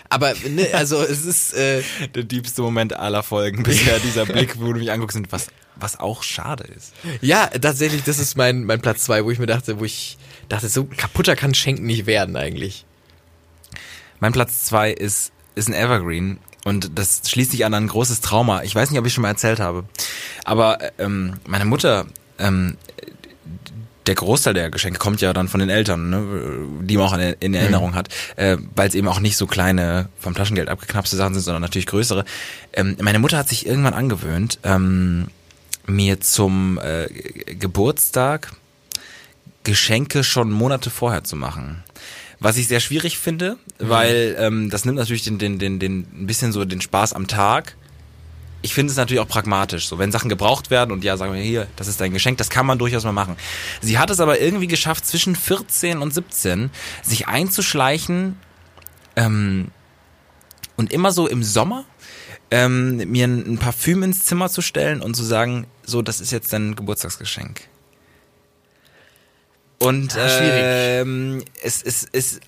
aber, ne, also es ist, äh, Der diebste Moment aller Folgen bisher, dieser Blick, wo du mich anguckst, und was, was auch schade ist. ja, tatsächlich, das ist mein, mein Platz zwei, wo ich mir dachte, wo ich dachte, so kaputter kann Schenken nicht werden eigentlich. Mein Platz zwei ist, ist ein Evergreen. Und das schließt sich an ein großes Trauma. Ich weiß nicht, ob ich schon mal erzählt habe. Aber ähm, meine Mutter, ähm, der Großteil der Geschenke kommt ja dann von den Eltern, ne, die man auch in, in Erinnerung hat, äh, weil es eben auch nicht so kleine vom Taschengeld abgeknapste Sachen sind, sondern natürlich größere. Ähm, meine Mutter hat sich irgendwann angewöhnt, ähm, mir zum äh, Geburtstag Geschenke schon Monate vorher zu machen. Was ich sehr schwierig finde, weil ähm, das nimmt natürlich den, den, den, den, ein bisschen so den Spaß am Tag. Ich finde es natürlich auch pragmatisch, so wenn Sachen gebraucht werden und ja, sagen wir hier, das ist dein Geschenk, das kann man durchaus mal machen. Sie hat es aber irgendwie geschafft, zwischen 14 und 17 sich einzuschleichen ähm, und immer so im Sommer ähm, mir ein, ein Parfüm ins Zimmer zu stellen und zu sagen, so, das ist jetzt dein Geburtstagsgeschenk. Und Ja, schwierig. ähm, es, es, es,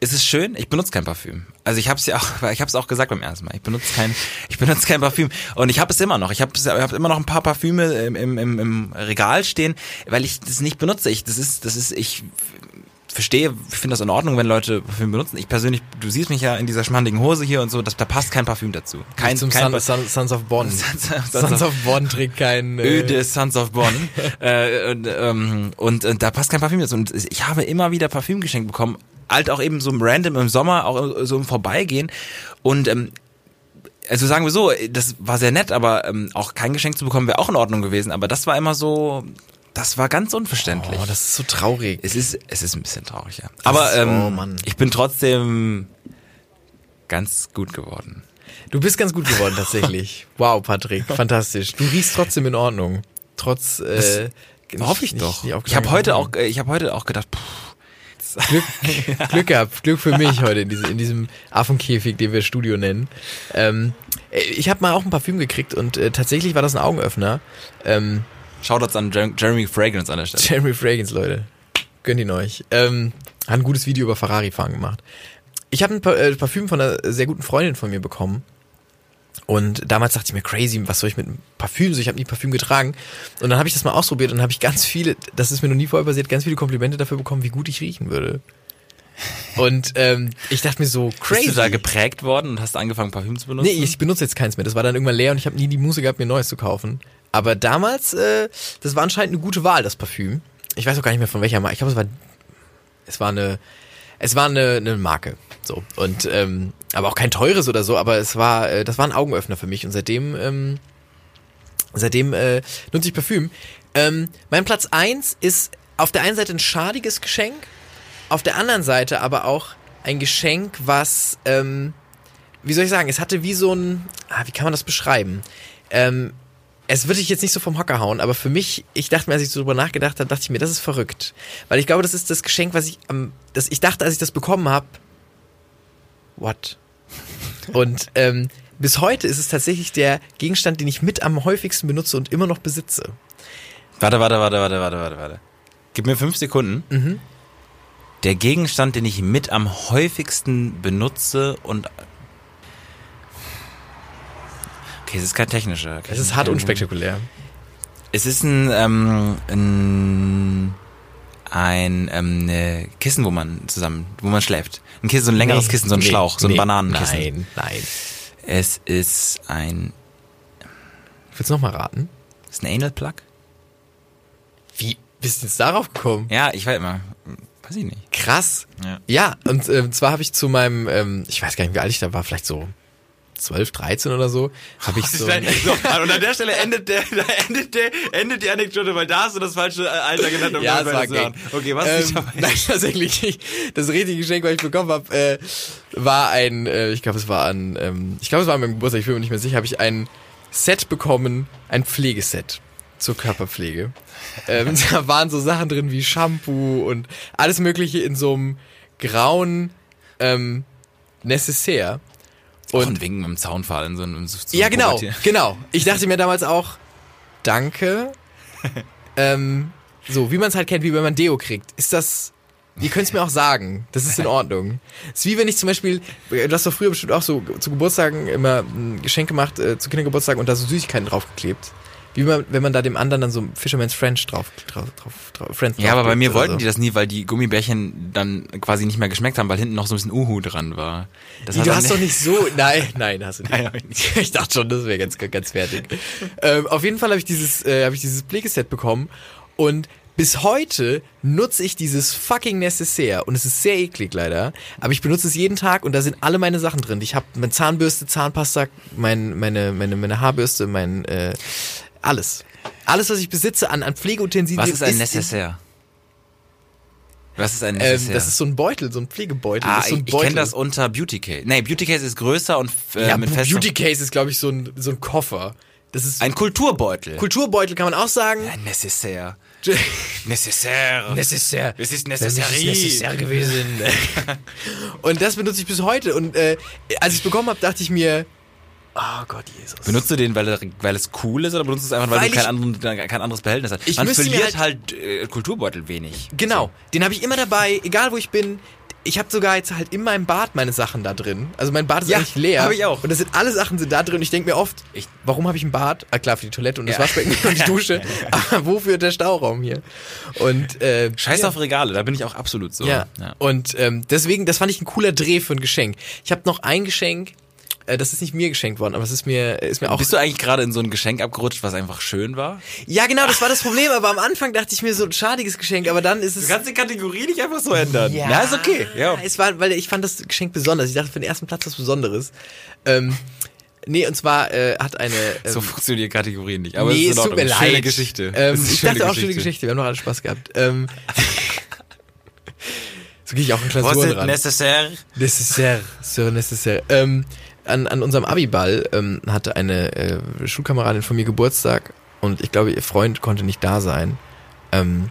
es ist schön, ich benutze kein Parfüm. Also ich habe es ja auch, ich habe es auch gesagt beim ersten Mal. Ich benutze kein, ich benutze kein Parfüm und ich habe es immer noch. Ich habe hab immer noch ein paar Parfüme im, im, im, Regal stehen, weil ich das nicht benutze. Ich, das ist, das ist, ich verstehe, ich finde das in Ordnung, wenn Leute Parfüm benutzen. Ich persönlich, du siehst mich ja in dieser schmandigen Hose hier und so, das, da passt kein Parfüm dazu. Kein, zum kein Son, Son, Sons of Bonn. Sons of- Sons of Bonn trägt kein... Äh, öde Sons of Bonn. äh, und, ähm, und, und da passt kein Parfüm dazu. Und ich habe immer wieder Parfüm geschenkt bekommen. Halt auch eben so random im Sommer, auch so im Vorbeigehen. Und ähm, also sagen wir so, das war sehr nett, aber ähm, auch kein Geschenk zu bekommen wäre auch in Ordnung gewesen. Aber das war immer so, das war ganz unverständlich. Oh, das ist so traurig. es ist, es ist ein bisschen traurig, ja. Aber ist- ähm, oh ich bin trotzdem ganz gut geworden. Du bist ganz gut geworden tatsächlich. Wow, Patrick, fantastisch. Du riechst trotzdem in Ordnung. Trotz äh, Hoffe ich nicht- doch. nicht ich habe heute auch, äh, ich habe heute auch gedacht, pff, Glück, Glück gehabt, Glück für mich heute in, diese, in diesem Affenkäfig, den wir Studio nennen. Ähm, äh, ich habe mal auch ein Parfüm gekriegt und äh, tatsächlich war das ein Augenöffner. Ähm, Shoutouts an Jer- Jeremy Fragrance an der Stelle. Jeremy Fragrance, Leute. Gönnt ihn euch. Ähm, hat ein gutes Video über Ferrari-Fahren gemacht. Ich habe ein pa äh, Parfüm von einer sehr guten Freundin von mir bekommen. Und damals dachte ich mir, crazy, was soll ich mit einem Parfüm? So, ich habe nie Parfüm getragen. Und dann habe ich das mal ausprobiert und habe ich ganz viele, das ist mir noch nie vorher passiert, ganz viele Komplimente dafür bekommen, wie gut ich riechen würde. Und ähm, ich dachte mir so, crazy. Bist du da geprägt worden und hast angefangen Parfüm zu benutzen? Nee, ich benutze jetzt keins mehr. Das war dann irgendwann leer und ich habe nie die Muße gehabt, mir neues zu kaufen. Aber damals, äh, das war anscheinend eine gute Wahl, das Parfüm. Ich weiß auch gar nicht mehr von welcher Marke. Ich glaube, es war, es war eine, es war eine, eine Marke. So und ähm, aber auch kein teures oder so. Aber es war, äh, das war ein Augenöffner für mich und seitdem, ähm, seitdem äh, nutze ich Parfüm. Ähm, mein Platz eins ist auf der einen Seite ein schadiges Geschenk, auf der anderen Seite aber auch ein Geschenk, was ähm, wie soll ich sagen, es hatte wie so ein, ah, wie kann man das beschreiben? Ähm, es würde ich jetzt nicht so vom Hocker hauen, aber für mich, ich dachte mir, als ich so drüber nachgedacht habe, dachte ich mir, das ist verrückt. Weil ich glaube, das ist das Geschenk, was ich am, das, ich dachte, als ich das bekommen habe, what? Und ähm, bis heute ist es tatsächlich der Gegenstand, den ich mit am häufigsten benutze und immer noch besitze. Warte, warte, warte, warte, warte, warte, warte. Gib mir fünf Sekunden. Mhm. Der Gegenstand, den ich mit am häufigsten benutze und Okay, es ist kein technischer. Es ist hart unspektakulär. Es ist ein, ähm, ein, ein ähm, ne Kissen, wo man zusammen, wo man schläft. Ein Kissen, so ein längeres Nee, Kissen, so ein nee, Schlauch, so ein nee, Bananenkissen. Nein, nein. Es ist ein, Willst du noch mal raten? ist ein Anal Plug? Wie bist du jetzt darauf gekommen? Ja, ich weiß immer, weiß ich nicht. Krass. Ja. Ja, und ähm, zwar habe ich zu meinem, ähm, ich weiß gar nicht, wie alt ich da war, vielleicht so 12, 13 oder so, habe ich so... und an der Stelle endet, der, da endet, der, endet die Anekdote, weil da hast du das falsche Alter genannt. um ja, das war. Gang. Okay, was ähm, ist dabei? Nein, tatsächlich. Das richtige Geschenk, was ich bekommen habe, äh, war ein, äh, ich glaube, es war ein, ähm, ich glaube, es war an meinem Geburtstag, ich bin mir nicht mehr sicher, habe ich ein Set bekommen, ein Pflegeset zur Körperpflege. ähm, da waren so Sachen drin wie Shampoo und alles mögliche in so einem grauen ähm, Necessaire. Und, Und wegen im Zaunfall in so einem so ja, genau, Pubertier. genau. Ich dachte mir damals auch, danke. ähm, so, wie man es halt kennt, wie wenn man Deo kriegt. Ist das, ihr könnt es mir auch sagen, das ist in Ordnung. Es ist wie wenn ich zum Beispiel, du hast doch früher bestimmt auch so zu Geburtstagen immer ein Geschenk gemacht, äh, zu Kindergeburtstagen und da so Süßigkeiten draufgeklebt. Wie man, wenn man da dem anderen dann so Fisherman's French drauf, drauf, drauf, drauf Friends Ja, aber bei mir wollten so. die das nie, weil die Gummibärchen dann quasi nicht mehr geschmeckt haben, weil hinten noch so ein bisschen Uhu dran war. Das Du hast doch nicht so. Nein, nein, hast du nicht. Nein, nicht. Ich dachte schon, das wäre ganz, ganz fertig. ähm, auf jeden Fall habe ich dieses, äh, habe ich dieses Pflegeset bekommen und bis heute nutze ich dieses fucking Necessaire und es ist sehr eklig leider, aber ich benutze es jeden Tag und da sind alle meine Sachen drin. Ich habe meine Zahnbürste, Zahnpasta, mein, meine, meine, meine Haarbürste, mein äh, alles. Alles, was ich besitze an, an Pflegeutensilien. Was ist ein in- Necessaire? Was ist ein Ähm, Necessaire? das ist so ein Beutel, so ein Pflegebeutel. ah, so ein ich, ich kenne das unter Beauty Case. Nee, Beauty Case ist größer und äh, ja, mit. Beauty Case ist, glaube ich, so ein, so ein Koffer. Das ist Ein Kulturbeutel. Kulturbeutel kann man auch sagen. Ein Necessaire. Necessaire. Necessaire. Es ist Das ist necessaire gewesen. und das benutze ich bis heute. Und äh, als ich es bekommen habe, dachte ich mir, oh Gott, Jesus. Benutzt du den, weil, er- weil es cool ist oder benutzt du es einfach, weil, Weil du kein, anderen, kein anderes Behältnis hast? Ich Man verliert halt, äh, Kulturbeutel wenig. Genau, den habe ich immer dabei, egal wo ich bin. Ich habe sogar jetzt halt in meinem Bad meine Sachen da drin. Also mein Bad ist Ja, eigentlich leer. hab ich auch. Und das sind alle Sachen sind da drin. Und ich denke mir oft, Ich- warum habe ich ein Bad? Ah klar, für die Toilette und das Ja. Waschbecken und die Dusche. Aber wofür der Stauraum hier? Und äh, Scheiß ja. auf Regale, da bin ich auch absolut so. Ja. Und ähm, deswegen, das fand ich ein cooler Dreh für ein Geschenk. Ich habe noch ein Geschenk, das ist nicht mir geschenkt worden, aber es ist mir, ist mir auch. Bist du eigentlich gerade in so ein Geschenk abgerutscht, was einfach schön war? ja, genau, das war das Problem. Aber am Anfang dachte ich mir so ein schadiges Geschenk, aber dann ist es. die Kategorie nicht einfach so ändern. ja, Na, ist okay. Ja. Es war, weil ich fand das Geschenk besonders. Ich dachte, für den ersten Platz was Besonderes. Ähm, Nee, und zwar äh, hat eine. Ähm, So funktionieren Kategorien nicht. Aber nee, es ist es in tut mir leid. Schöne Geschichte. Ähm, Es ist ich dachte auch schöne Geschichte. Wir haben noch alle Spaß gehabt. Ähm, so gehe ich auch in Was Klausuren ist ran. necessaire? Necessaire, sur necessaire. Ähm, an, an unserem Abiball ähm, hatte eine äh, Schulkameradin von mir Geburtstag und ich glaube, ihr Freund konnte nicht da sein. Ähm,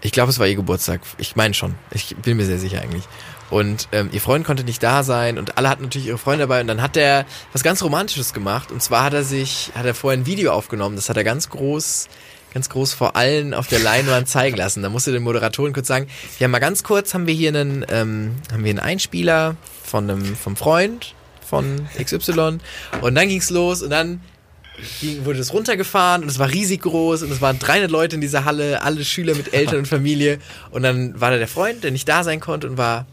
ich glaube, es war ihr Geburtstag. Ich meine schon. Ich bin mir sehr sicher eigentlich. Und ähm, ihr Freund konnte nicht da sein und alle hatten natürlich ihre Freunde dabei und dann hat er was ganz Romantisches gemacht und zwar hat er sich, hat er vorher ein Video aufgenommen, das hat er ganz groß, ganz groß vor allen auf der Leinwand zeigen lassen. Da musste den Moderatoren kurz sagen, wir haben mal ganz kurz, haben wir hier einen, ähm, haben wir einen Einspieler von einem, vom Freund von XY und dann ging's los und dann ging, wurde es runtergefahren und es war riesig groß und es waren 300 Leute in dieser Halle, alle Schüler mit Eltern und Familie und dann war da der Freund, der nicht da sein konnte und war,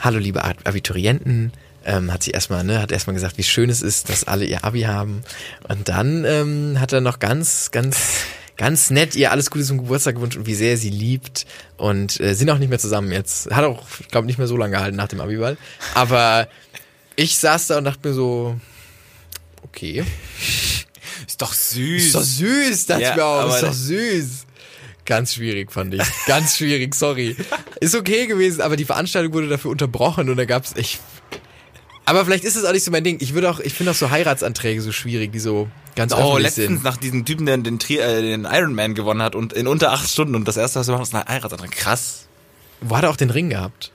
hallo liebe Ab- Abiturienten, ähm, hat sie erstmal, ne, hat erstmal gesagt, wie schön es ist, dass alle ihr Abi haben und dann ähm, hat er noch ganz, ganz ganz nett ihr alles Gute zum Geburtstag gewünscht und wie sehr sie liebt und äh, sind auch nicht mehr zusammen jetzt. Hat auch, ich glaube, nicht mehr so lange gehalten nach dem Abiball. Aber ich saß da und dachte mir so, okay. Ist doch süß. Ist doch süß, dachte Ja, ich mir auch. Ist doch süß. Ganz schwierig, fand ich. Ganz schwierig, sorry. Ist okay gewesen, aber die Veranstaltung wurde dafür unterbrochen und da gab's echt. Aber vielleicht ist es auch nicht so mein Ding. Ich würde auch, ich finde auch so Heiratsanträge so schwierig, die so ganz Oh, letztens sind. nach diesem Typen, der den, Tri äh, den Ironman gewonnen hat und in unter acht Stunden und das erste, was er macht, ist ein Heiratsantrag. Krass. Wo hat er auch den Ring gehabt?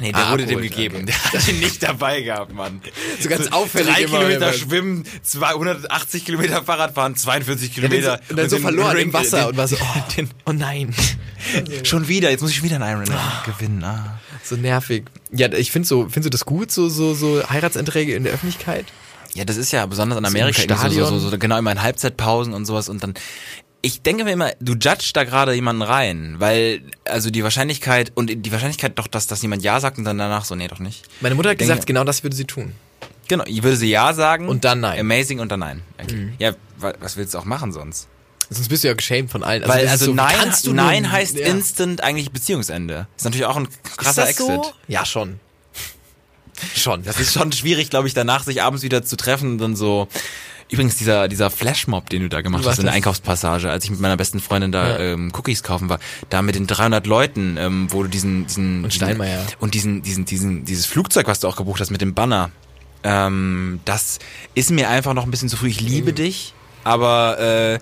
Nee, der Ah, wurde dem gegeben. okay. Der hat ihn nicht dabei gehabt, Mann. So ganz auffällig Drei immer, Kilometer schwimmen, 280 Kilometer Fahrrad fahren, 42 Ja, den so, Kilometer. und dann so verloren im Wasser den- und war so, oh, den, oh nein. schon wieder, jetzt muss ich wieder einen Ironman gewinnen. Ah. So nervig. Ja, ich finde so, findest du das gut, so, so, so Heiratsanträge in der Öffentlichkeit? Ja, das ist ja besonders in So Amerika so, so, so, so, genau immer in Halbzeitpausen und sowas und dann ich denke mir immer, du judgst da gerade jemanden rein, weil also die Wahrscheinlichkeit und die Wahrscheinlichkeit doch, dass dass jemand ja sagt und dann danach so nee, doch nicht. Meine Mutter hat Denke- gesagt, genau das würde sie tun. Genau, ich würde sie ja sagen Und dann nein. Mhm. Amazing und dann nein. Okay. Ja, wa- was willst du auch machen sonst? Sonst bist du ja geschämt von allen. Weil das ist also so, nein, nein nur- heißt ja. instant eigentlich Beziehungsende. Ist natürlich auch ein krasser ist das Exit. So? Ja, schon. Schon. Das ist schon schwierig, glaube ich, danach sich abends wieder zu treffen und dann so. Übrigens, dieser, dieser Flashmob, den du da gemacht hast in der? Einkaufspassage, als ich mit meiner besten Freundin da Ja. ähm, Cookies kaufen war, da mit den 300 Leuten, ähm, wo du diesen, diesen Und Steinmeier. diesen, und diesen, diesen, diesen, dieses Flugzeug, was du auch gebucht hast mit dem Banner, ähm, das ist mir einfach noch ein bisschen zu früh. Ich liebe Mhm. dich, aber äh,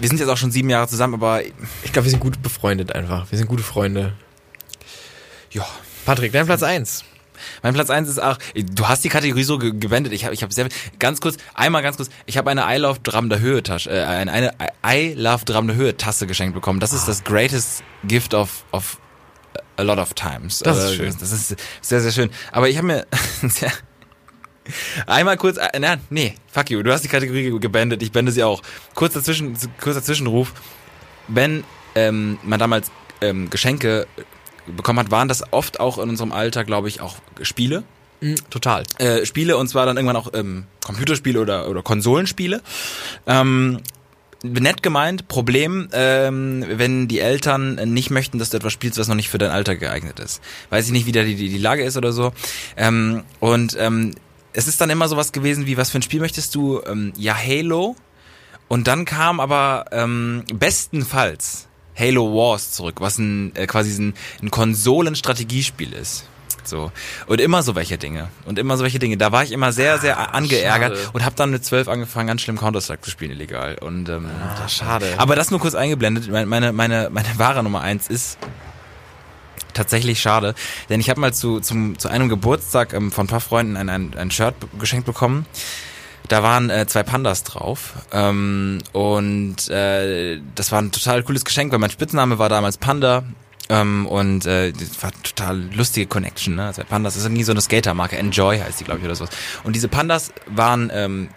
wir sind jetzt auch schon sieben Jahre zusammen, aber Ich glaube, wir sind gut befreundet einfach. Wir sind gute Freunde. ja. Patrick, dein Platz eins. Mein Platz eins ist auch, du hast die Kategorie so ge- gewendet. Ich habe ich hab sehr, ganz kurz, einmal ganz kurz, ich habe eine I Love Drum der Höhe Tasche, äh, eine, eine I Love Drum der Höhe Tasse geschenkt bekommen. Das ist das greatest gift of, of a lot of times. Das ist Also, schön. Das ist sehr, sehr schön. Aber ich habe mir sehr, einmal kurz, äh, na, nee, fuck you, du hast die Kategorie ge- gebandet, ich bände sie auch. Kurz dazwischen, kurzer Zwischenruf. Wenn ähm, man damals ähm, Geschenke bekommen hat, waren das oft auch in unserem Alter, glaube ich, auch Spiele. Mhm, total. Äh, Spiele und zwar dann irgendwann auch ähm, Computerspiele oder, oder Konsolenspiele. Ähm, nett gemeint, Problem, ähm, wenn die Eltern nicht möchten, dass du etwas spielst, was noch nicht für dein Alter geeignet ist. Weiß ich nicht, wie da die, die, Lage ist oder so. Ähm, und ähm, es ist dann immer sowas gewesen wie, was für ein Spiel möchtest du? Ähm, ja, Halo. Und dann kam aber ähm, bestenfalls Halo Wars zurück, was ein äh, quasi ein, ein Konsolenstrategiespiel ist. So. Und immer so welche Dinge. Und immer so welche Dinge. Da war ich immer sehr, sehr Ah, angeärgert schade. und habe dann mit zwölf angefangen, ganz schlimm Counter-Strike zu spielen, illegal. Und ähm, Ah, schade. aber das nur kurz eingeblendet. Meine, meine, meine, meine wahre Nummer eins ist tatsächlich schade, denn ich habe mal zu, zum, zu einem Geburtstag ähm, von ein paar Freunden ein, ein, ein Shirt geschenkt bekommen. Da waren äh, zwei Pandas drauf ähm, und äh, das war ein total cooles Geschenk, weil mein Spitzname war damals Panda ähm, und äh, das war total lustige Connection. Ne? Zwei Pandas, das ist irgendwie so eine Skatermarke, Enjoy heißt die, glaube ich, oder sowas. Und diese Pandas waren ähm,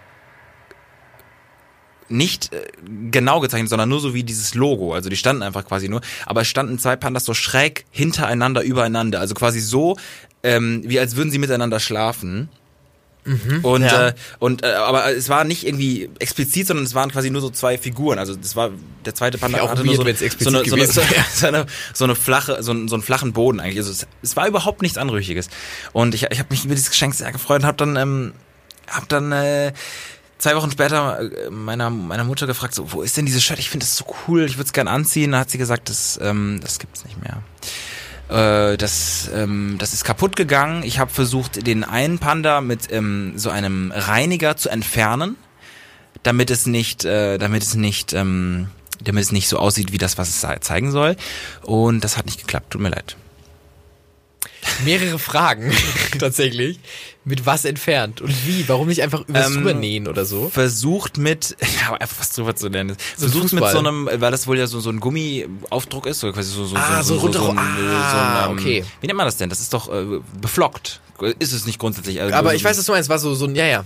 nicht äh, genau gezeichnet, sondern nur so wie dieses Logo. Also die standen einfach quasi nur. Aber es standen zwei Pandas so schräg hintereinander, übereinander. Also quasi so, ähm, wie als würden sie miteinander schlafen. Und, ja. äh, und äh, aber es war nicht irgendwie explizit, sondern es waren quasi nur so zwei Figuren. Also das war der zweite Panda auch hatte nur so, so, eine, so, eine, so, eine, so eine flache, so, ein, so einen flachen Boden eigentlich. Also es, es war überhaupt nichts Anrüchiges. Und ich, ich habe mich über dieses Geschenk sehr gefreut und habe dann ähm, hab dann äh, zwei Wochen später äh, meiner meiner Mutter gefragt, so wo ist denn dieses Shirt? Ich finde das so cool, ich würde es gern anziehen. Da hat sie gesagt, das ähm, das gibt's nicht mehr. Äh, das, ähm, das ist kaputt gegangen. Ich habe versucht, den einen Panda mit ähm, so einem Reiniger zu entfernen, damit es nicht, äh, damit es nicht, ähm, damit es nicht so aussieht wie das, was es zeigen soll. Und das hat nicht geklappt. Tut mir leid. Mehrere Fragen tatsächlich. Mit was entfernt und wie? Warum nicht einfach übers Ähm, oder so? Versucht mit, ja, einfach was drüber zu nennen. So Versucht mit so einem, weil das wohl ja so, so ein Gummiaufdruck ist, so quasi so, so, Ah, so, so runter- so, ein- ah, so ein, ähm, okay. Wie nennt man das denn? Das ist doch äh, beflockt. Ist es nicht grundsätzlich. Also Aber so- ich weiß, was du meinst. War so, so ein, ja, ja.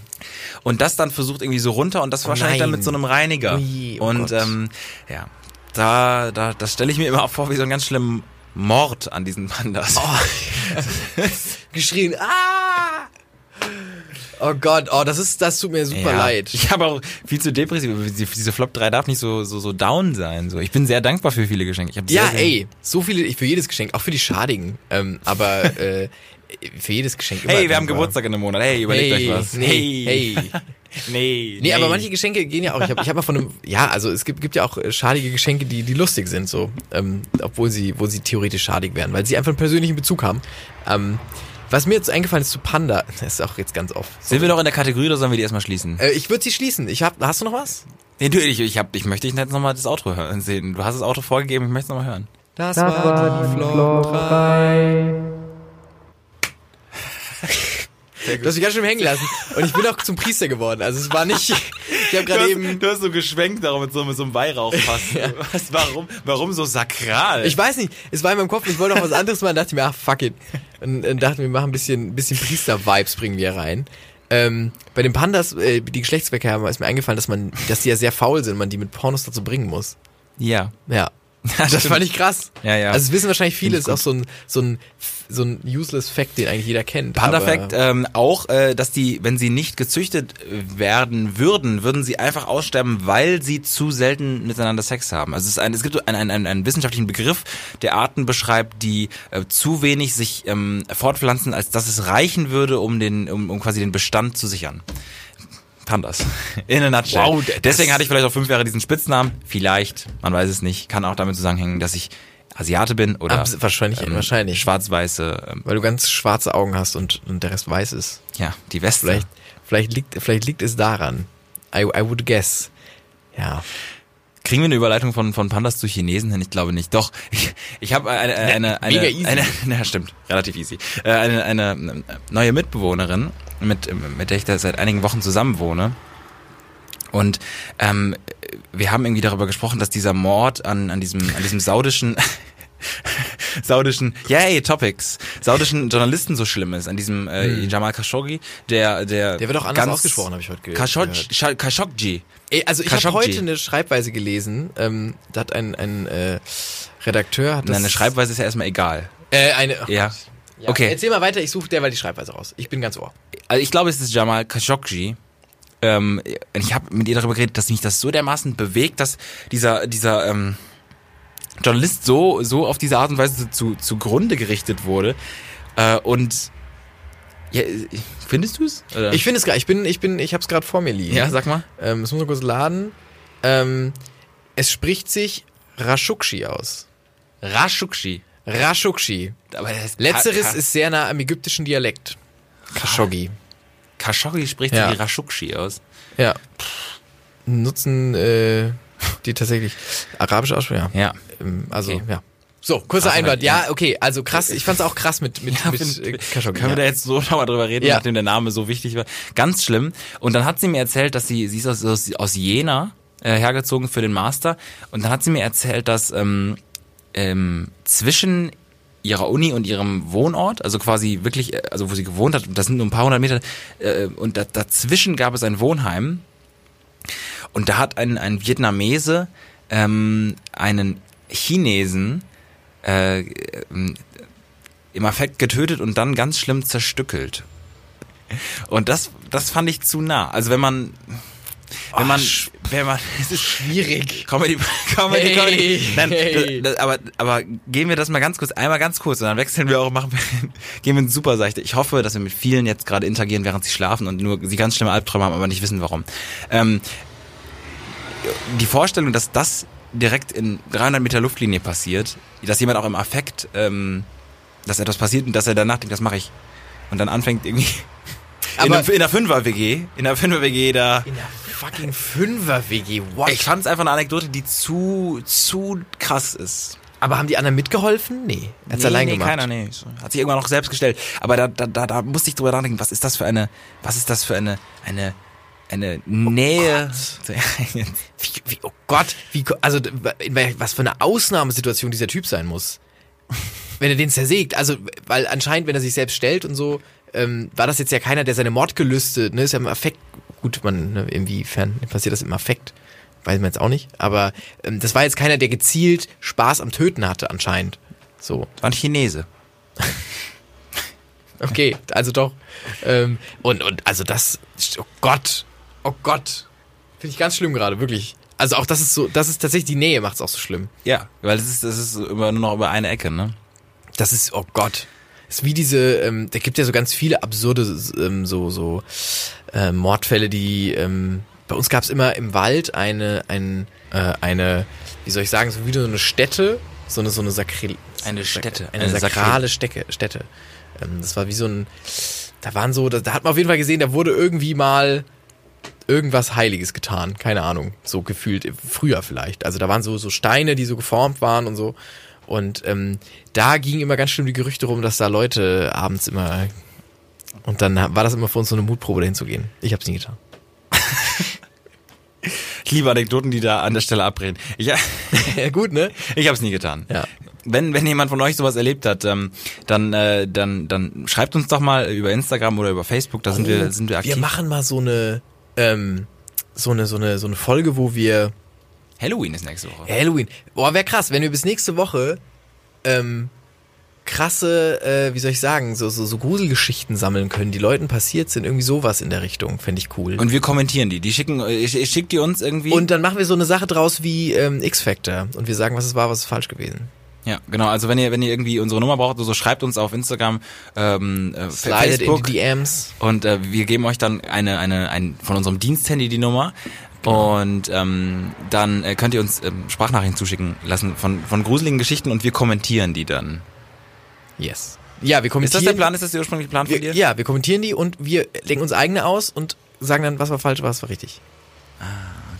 Und das dann versucht irgendwie so runter und das Oh wahrscheinlich dann nein. mit so einem Reiniger. Ui, oh und Gott. ähm, ja, da, da, das stelle ich mir immer auch vor wie so einen ganz schlimmen Mord an diesen Pandas. Oh. Geschrien, ah! Oh Gott, oh, das ist, das tut mir super Ja. leid. Ich habe auch viel zu depressiv. Diese- Flop 3 darf nicht so, so, so down sein. So. Ich bin sehr dankbar für viele Geschenke. Ich hab Ja, sehr, ey, so viele, ich für jedes Geschenk, auch für die Schadigen, ähm, aber äh, für jedes Geschenk Hey, wir haben dankbar. Geburtstag in einem Monat. Hey, überlegt Hey, euch was. hey. hey. Nee. Nee, aber manche Geschenke gehen ja auch. Ich habe ich hab mal von einem, ja, also es gibt, gibt ja auch äh, schadige Geschenke, die, die lustig sind, so, ähm, obwohl sie, wo sie theoretisch schadig wären, weil sie einfach einen persönlichen Bezug haben. Ähm, was mir jetzt eingefallen ist zu Panda, das ist auch jetzt ganz oft. Sind wir noch in der Kategorie oder sollen wir die erstmal schließen? Äh, ich würde sie schließen. Ich hab, hast du noch was? Nee, du, ich, ich, hab, ich möchte jetzt nochmal das Outro hören, sehen. Du hast das Auto vorgegeben, ich möchte es nochmal hören. Das, war die Flop 3. Du hast mich ganz schön hängen lassen. Und ich bin auch zum Priester geworden. Also es war nicht. Ich habe gerade eben. du hast so geschwenkt darum mit so, mit so einem Weihrauchfass. Was, warum, warum so sakral? Ich weiß nicht, es war in meinem Kopf, ich wollte auch was anderes machen, dachte mir, ach fuck it. Und, und dachte mir, wir machen ein bisschen, ein bisschen Priester-Vibes bringen wir rein. Ähm, bei den Pandas, äh, die Geschlechtsverkehr haben, ist mir eingefallen, dass man, dass die ja sehr faul sind, man die mit Pornos dazu bringen muss. ja. Ja. Das stimmt. fand ich krass. Ja, ja. Also es wissen wahrscheinlich viele, ich ist auch so ein, so ein, so ein useless Fact, den eigentlich jeder kennt. Panda Fact, ähm, auch, äh, dass die, wenn sie nicht gezüchtet äh, werden würden, würden sie einfach aussterben, weil sie zu selten miteinander Sex haben. Also es, ist ein, es gibt einen, einen, einen wissenschaftlichen Begriff, der Arten beschreibt, die äh, zu wenig sich ähm, fortpflanzen, als dass es reichen würde, um den, um, um quasi den Bestand zu sichern. Pandas. In a nutshell. Wow, Deswegen hatte ich vielleicht auch fünf Jahre diesen Spitznamen. Vielleicht, man weiß es nicht. Kann auch damit zusammenhängen, dass ich Asiate bin oder Abs- wahrscheinlich, wahrscheinlich. schwarz-weiße, ähm, Weil du ganz schwarze Augen hast und, und der Rest weiß ist. ja, die Weste. Vielleicht, vielleicht liegt, vielleicht liegt es daran. I, I would guess. Ja. Kriegen wir eine Überleitung von, von Pandas zu Chinesen hin? Ich glaube nicht. Doch, ich, ich habe eine, eine, eine, Mega easy. eine, na, stimmt, relativ easy. Äh, Eine, eine neue Mitbewohnerin, mit, mit der ich da seit einigen Wochen zusammen wohne. Und ähm, wir haben irgendwie darüber gesprochen, dass dieser Mord an, an diesem, an diesem saudischen, saudischen, yay, Topics, saudischen Journalisten so schlimm ist, an diesem äh, Jamal Khashoggi, der, der, Der wird auch anders ganz- ausgesprochen, habe ich heute ge Khashoggi, gehört. Khashoggi. Ey, Also ich habe heute eine Schreibweise gelesen. Ähm, da hat ein, ein äh, Redakteur hat das, Eine Schreibweise ist ja erstmal egal. Äh, eine. ach Ja. Ja, Okay. Erzähl mal weiter. Ich suche derweil die Schreibweise raus. Ich bin ganz ohr. Also ich glaube, es ist Jamal Khashoggi. Ähm, ich habe mit ihr darüber geredet, dass mich das so dermaßen bewegt, dass dieser dieser ähm, Journalist so so auf diese Art und Weise zu zugrunde gerichtet wurde. Äh, und ja, findest du es? Ich finde es gerade. Ich bin, ich bin, ich habe es gerade vor mir liegen. ja, sag mal. Ähm, das muss man kurz laden. Ähm, es spricht sich Rashukshi aus. Rashukshi. Rashukshi. Aber das Letzteres ist sehr nah am ägyptischen Dialekt. Khashoggi. Khashoggi spricht Ja. ja. wie Rashukshi aus. Ja. Nutzen äh, die tatsächlich arabische Aussprache. Ja. Ja. Ähm, Also, Okay. ja. So, kurzer Ach, Einwand. ja. Ja, okay. Also krass. Ich fand's auch krass mit, mit, Ja, mit äh, Khashoggi. Können wir da ja. jetzt so schon mal drüber reden, Ja. nachdem der Name so wichtig war? Ganz schlimm. Und dann hat sie mir erzählt, dass sie, sie ist aus, aus, aus Jena äh, hergezogen für den Master. Und dann hat sie mir erzählt, dass ähm, ähm, zwischen ihrer Uni und ihrem Wohnort, also quasi wirklich, äh, also wo sie gewohnt hat, das sind nur ein paar hundert Meter, äh, und da, dazwischen gab es ein Wohnheim. Und da hat ein, ein Vietnamese ähm, einen Chinesen äh, ähm, im Affekt getötet und dann ganz schlimm zerstückelt. Und das, das fand ich zu nah. Also wenn man, wenn man, wenn man, es ist Schwierig. Comedy, Comedy, Hey, Comedy. Nein, hey. das, das, aber, aber gehen wir das mal ganz kurz, einmal ganz kurz und dann wechseln wir auch, machen wir, gehen wir in super seichte. Ich hoffe, dass wir mit vielen jetzt gerade interagieren, während sie schlafen und nur sie ganz schlimme Albträume haben, aber nicht wissen warum. Ähm, die Vorstellung, dass das direkt in 300 Meter Luftlinie passiert, dass jemand auch im Affekt, ähm, dass etwas passiert und dass er danach denkt, das mache ich. Und dann anfängt irgendwie Aber- einem, in der Fünfer-WG, in der Fünfer-WG da In der fucking Fünfer-WG, what? ich fand es einfach eine Anekdote, die zu, zu krass ist. Aber haben die anderen mitgeholfen? Nee. Hat's allein nee, gemacht. keiner, nee. Hat sich irgendwann noch selbst gestellt. Aber da, da, da, da musste ich drüber nachdenken, was ist das für eine, was ist das für eine, eine, eine Nähe. Wie, wie, oh Gott, wie, also in was für eine Ausnahmesituation dieser Typ sein muss. Wenn er den zersägt. Also, weil anscheinend, wenn er sich selbst stellt und so, ähm, war das jetzt ja keiner, der seine Mordgelüste, ne, ist ja im Affekt, gut, man, ne, inwiefern passiert das im Affekt? Weiß man jetzt auch nicht. Aber ähm, das war jetzt keiner, der gezielt Spaß am Töten hatte, anscheinend. So. War ein Chinese. Okay, also doch. Ähm, und, und also das, oh Gott, oh Gott. Finde ich ganz schlimm gerade, wirklich. Also auch das ist so, das ist tatsächlich die Nähe macht es auch so schlimm. Ja, weil es ist, das ist immer nur noch über eine Ecke, ne? Das ist, oh Gott. Ist wie diese, ähm, da gibt ja so ganz viele absurde ähm, so, so äh, Mordfälle, die ähm, bei uns gab es immer im Wald eine, ein, äh, eine, wie soll ich sagen, so wie so eine Stätte, so eine, so eine Sakril Eine Stätte, Eine, eine sakrale Stecke, Stätte. Ähm, das war wie so ein, da waren so, da, da hat man auf jeden Fall gesehen, da wurde irgendwie mal irgendwas Heiliges getan. Keine Ahnung, so gefühlt, früher vielleicht. Also da waren so, so Steine, die so geformt waren und so. Und ähm, da ging immer ganz schlimm die Gerüchte rum, dass da Leute abends immer. Und dann war das immer für uns so eine Mutprobe, dahin zu gehen. Ich hab's nie getan. Ich liebe Anekdoten, die da an der Stelle abreden. Ich, ja, gut, ne? ich habe es nie getan. Ja. Wenn, wenn jemand von euch sowas erlebt hat, ähm, dann, äh, dann, dann schreibt uns doch mal über Instagram oder über Facebook, da sind wir, sind wir aktiv. Wir machen mal so eine, ähm, so eine, so eine, so eine Folge, wo wir Halloween ist nächste Woche. Halloween. Boah, wäre krass, wenn wir bis nächste Woche ähm, krasse, äh, wie soll ich sagen, so, so, so Gruselgeschichten sammeln können, die Leuten passiert sind, irgendwie sowas in der Richtung, fände ich cool. Und wir kommentieren die. Die schicken, äh, ich, ich schick die uns irgendwie. Und dann machen wir so eine Sache draus wie ähm, X-Factor und wir sagen, was es war, was ist falsch gewesen. ja, genau. Also wenn ihr, wenn ihr irgendwie unsere Nummer braucht, so schreibt uns auf Instagram, ähm, äh, Slidet in Facebook die DMs. und äh, wir geben euch dann eine, eine, ein von unserem Diensthandy die Nummer. Genau. Und ähm, dann äh, könnt ihr uns ähm, Sprachnachrichten zuschicken lassen von, von gruseligen Geschichten und wir kommentieren die dann. Yes. Ja, wir Ist kommentieren. das der Plan? Ist das der ursprüngliche Plan von dir? ja, wir kommentieren die und wir legen uns eigene aus und sagen dann, was war falsch, was war richtig. Ah,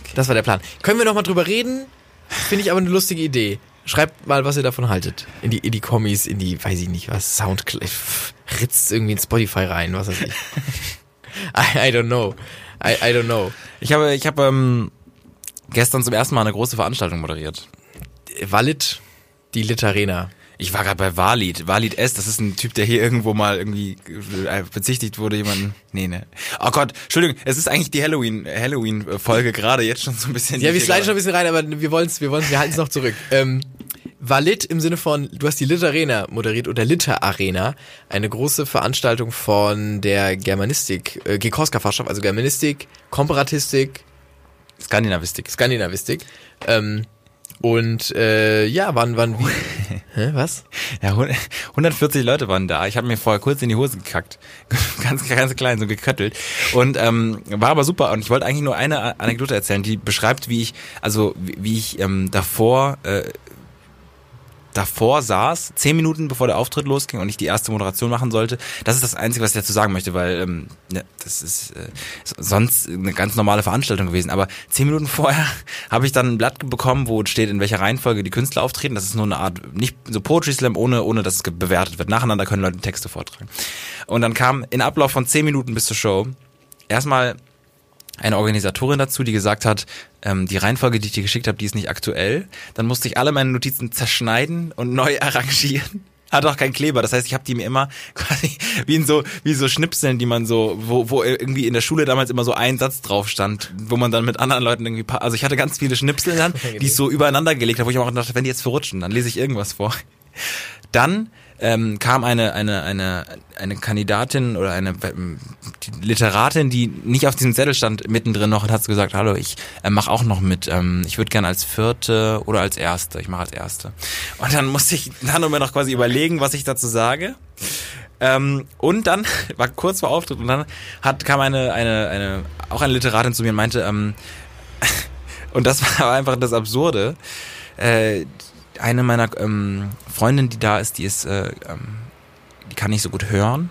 okay. Das war der Plan. Können wir noch mal drüber reden? Finde ich aber eine lustige Idee. Schreibt mal, was ihr davon haltet. In die, in die Kommis, in die, weiß ich nicht was, Soundcloud. Ritzt irgendwie in Spotify rein, was weiß ich. I, I don't know. I, I don't know. Ich habe, ich habe ähm, gestern zum ersten Mal eine große Veranstaltung moderiert. Walid, die Lit Arena. Ich war gerade bei Walid. Walid S, das ist ein Typ, der hier irgendwo mal irgendwie äh, bezichtigt wurde, jemanden. Nee, ne. Oh Gott, Entschuldigung, es ist eigentlich die Halloween, Halloween-Folge gerade jetzt schon so ein bisschen. Ja, wir sliden schon ein bisschen rein, aber wir wollen's, wir wollen's, wir halten's noch zurück. Ähm, Valid im Sinne von, du hast die Lit Arena moderiert oder Litter Arena, eine große Veranstaltung von der Germanistik, äh, Gekoska-Fachschaft, also Germanistik, Komparatistik, Skandinavistik. Skandinavistik. Ähm, und äh, ja, wann, wann, wie? Hä, was? Ja, hund- 140 Leute waren da. Ich habe mir vorher kurz in die Hose gekackt. ganz, ganz klein, so geköttelt. Und ähm, war aber super. Und ich wollte eigentlich nur eine Anekdote erzählen, die beschreibt, wie ich, also wie, wie ich ähm, davor äh, davor saß, zehn Minuten bevor der Auftritt losging und ich die erste Moderation machen sollte. Das ist das Einzige, was ich dazu sagen möchte, weil ähm, ne, das ist äh, sonst eine ganz normale Veranstaltung gewesen. Aber zehn Minuten vorher habe ich dann ein Blatt bekommen, wo steht, in welcher Reihenfolge die Künstler auftreten. Das ist nur eine Art, nicht so Poetry Slam, ohne, ohne dass es bewertet wird. Nacheinander können Leute Texte vortragen. Und dann kam in Ablauf von zehn Minuten bis zur Show erstmal eine Organisatorin dazu, die gesagt hat, ähm, die Reihenfolge, die ich dir geschickt habe, die ist nicht aktuell. Dann musste ich alle meine Notizen zerschneiden und neu arrangieren. Hat auch keinen Kleber. Das heißt, ich habe die mir immer quasi wie in so wie so Schnipseln, die man so wo wo irgendwie in der Schule damals immer so ein Satz drauf stand, wo man dann mit anderen Leuten irgendwie also ich hatte ganz viele Schnipsel dann, die ich so übereinander gelegt habe, wo ich auch dachte, wenn die jetzt verrutschen, dann lese ich irgendwas vor. Dann ähm, kam eine, eine, eine, eine Kandidatin oder eine die Literatin, die nicht auf diesem Zettel stand, mittendrin noch und hat gesagt, hallo, ich äh, mache auch noch mit, ähm, ich würde gerne als vierte oder als erste, ich mache als erste. Und dann musste ich dann mir noch quasi überlegen, was ich dazu sage. Ähm, und dann war kurz vor Auftritt und dann hat kam eine eine eine auch eine Literatin zu mir und meinte ähm, und das war einfach das Absurde. Äh, eine meiner ähm, Freundinnen, die da ist, die ist äh, ähm, die kann nicht so gut hören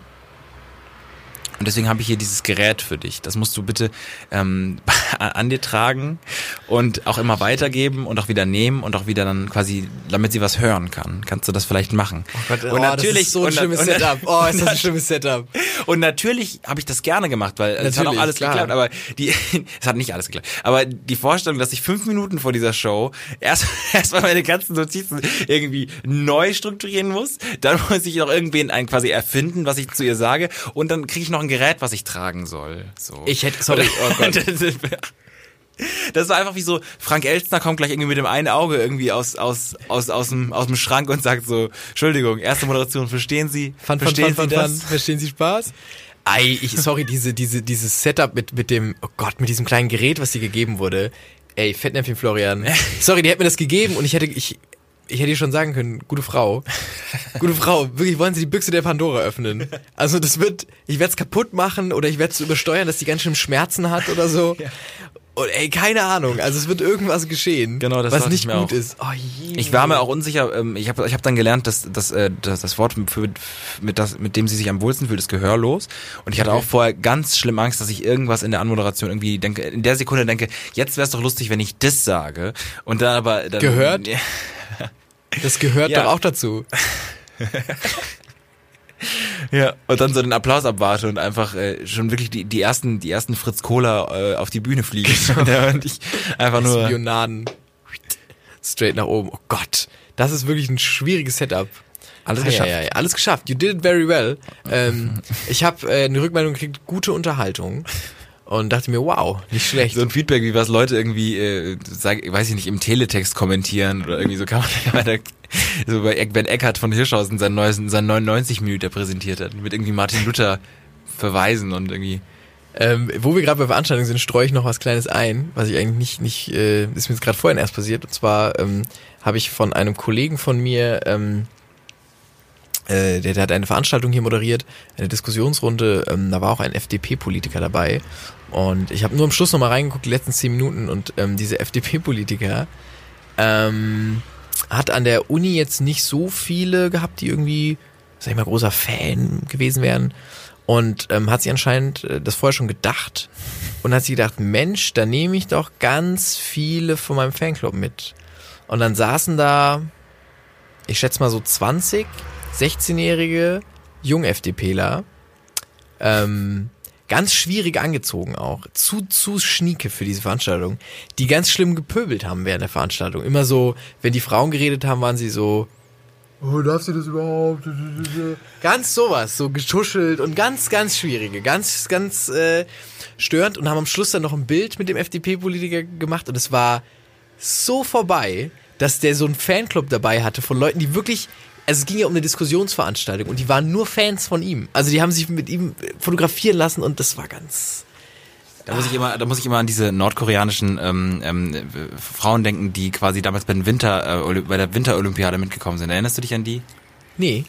und deswegen habe ich hier dieses Gerät für dich. Das musst du bitte ähm, an dir tragen und auch immer weitergeben und auch wieder nehmen und auch wieder dann quasi, damit sie was hören kann. Kannst du das vielleicht machen? Oh Gott, und oh, natürlich, das ist so ein schlimmes Setup. Oh, ist das ein schlimmes Setup. Und natürlich habe ich das gerne gemacht, weil natürlich, es hat auch alles klar. geklappt. Aber die, es hat nicht alles geklappt. Aber die Vorstellung, dass ich fünf Minuten vor dieser Show erst erstmal meine ganzen Notizen irgendwie neu strukturieren muss, dann muss ich noch irgendwen ein quasi erfinden, was ich zu ihr sage, und dann kriege ich noch ein Gerät, was ich tragen soll. So. Ich hätte, sorry, oh Gott. Das war einfach wie so, Frank Elstner kommt gleich irgendwie mit dem einen Auge irgendwie aus, aus, aus, aus, dem, aus dem Schrank und sagt so, Entschuldigung, erste Moderation, verstehen Sie? Fun, verstehen fun, fun, Sie das? Verstehen Sie Spaß? Ei, ich, sorry, diese, diese, dieses Setup mit, mit dem, oh Gott, mit diesem kleinen Gerät, was dir gegeben wurde. Ey, Fettnäpfchen Florian. Sorry, die hat mir das gegeben und ich hätte, ich, ich hätte schon sagen können, gute Frau, gute Frau, wirklich wollen Sie die Büchse der Pandora öffnen? Also das wird, ich werde es kaputt machen oder ich werde es übersteuern, dass die ganz schön Schmerzen hat oder so. Ja. Und ey, keine Ahnung, also es wird irgendwas geschehen, genau, das was nicht gut auch. ist. Oh, ich war mir auch unsicher, ähm, ich habe ich hab dann gelernt, dass, dass, äh, dass das Wort, für, mit, das, mit dem sie sich am wohlsten fühlt, ist gehörlos. Und ich hatte okay. auch vorher ganz schlimm Angst, dass ich irgendwas in der Anmoderation irgendwie denke, in der Sekunde denke, jetzt wäre es doch lustig, wenn ich das sage. Und dann aber... Dann, Gehört? Das gehört ja. doch auch dazu. ja, und dann so den Applaus abwarte und einfach äh, schon wirklich die, die ersten, die ersten Fritz Cola äh, auf die Bühne fliegen. Genau. und ich einfach nur. Spionaden. Straight nach oben. Oh Gott. Das ist wirklich ein schwieriges Setup. Alles ah, geschafft. Ja, ja, alles geschafft. You did it very well. Ähm, ich habe äh, eine Rückmeldung gekriegt, gute Unterhaltung und dachte mir, wow, nicht schlecht. So ein Feedback, wie was Leute irgendwie, äh, sag, weiß ich nicht, im Teletext kommentieren oder irgendwie so kann man, da, so bei Ben Eckert von Hirschhausen sein neues, sein 99 Minuten präsentiert hat, mit irgendwie Martin Luther verweisen und irgendwie. Ähm, wo wir gerade bei Veranstaltungen sind, streue ich noch was Kleines ein, was ich eigentlich nicht, nicht äh, ist mir jetzt gerade vorhin erst passiert. Und zwar ähm, habe ich von einem Kollegen von mir ähm, äh, der, der hat eine Veranstaltung hier moderiert, eine Diskussionsrunde, ähm, da war auch ein FDP-Politiker dabei. Und ich habe nur am Schluss nochmal reingeguckt, die letzten zehn Minuten, und ähm, diese FDP-Politiker ähm, hat an der Uni jetzt nicht so viele gehabt, die irgendwie, sag ich mal, großer Fan gewesen wären. Und ähm, hat sich anscheinend äh, das vorher schon gedacht und hat sich gedacht, Mensch, da nehme ich doch ganz viele von meinem Fanclub mit. Und dann saßen da, ich schätze mal so 20 16-jährige Jung-FDPler, ähm, ganz schwierig angezogen auch, zu, zu schnieke für diese Veranstaltung, die ganz schlimm gepöbelt haben während der Veranstaltung. Immer so, wenn die Frauen geredet haben, waren sie so, oh, darf sie das überhaupt? Ganz sowas, so getuschelt und ganz, ganz schwierige, ganz, ganz äh, störend und haben am Schluss dann noch ein Bild mit dem FDP-Politiker gemacht und es war so vorbei, dass der so einen Fanclub dabei hatte von Leuten, die wirklich also es ging ja um eine Diskussionsveranstaltung und die waren nur Fans von ihm. Also die haben sich mit ihm fotografieren lassen und das war ganz. Da muss ich immer, da muss ich immer an diese nordkoreanischen ähm, ähm, Frauen denken, die quasi damals bei, den Winter, äh, bei der Winterolympiade mitgekommen sind. Erinnerst du dich an die? Nee.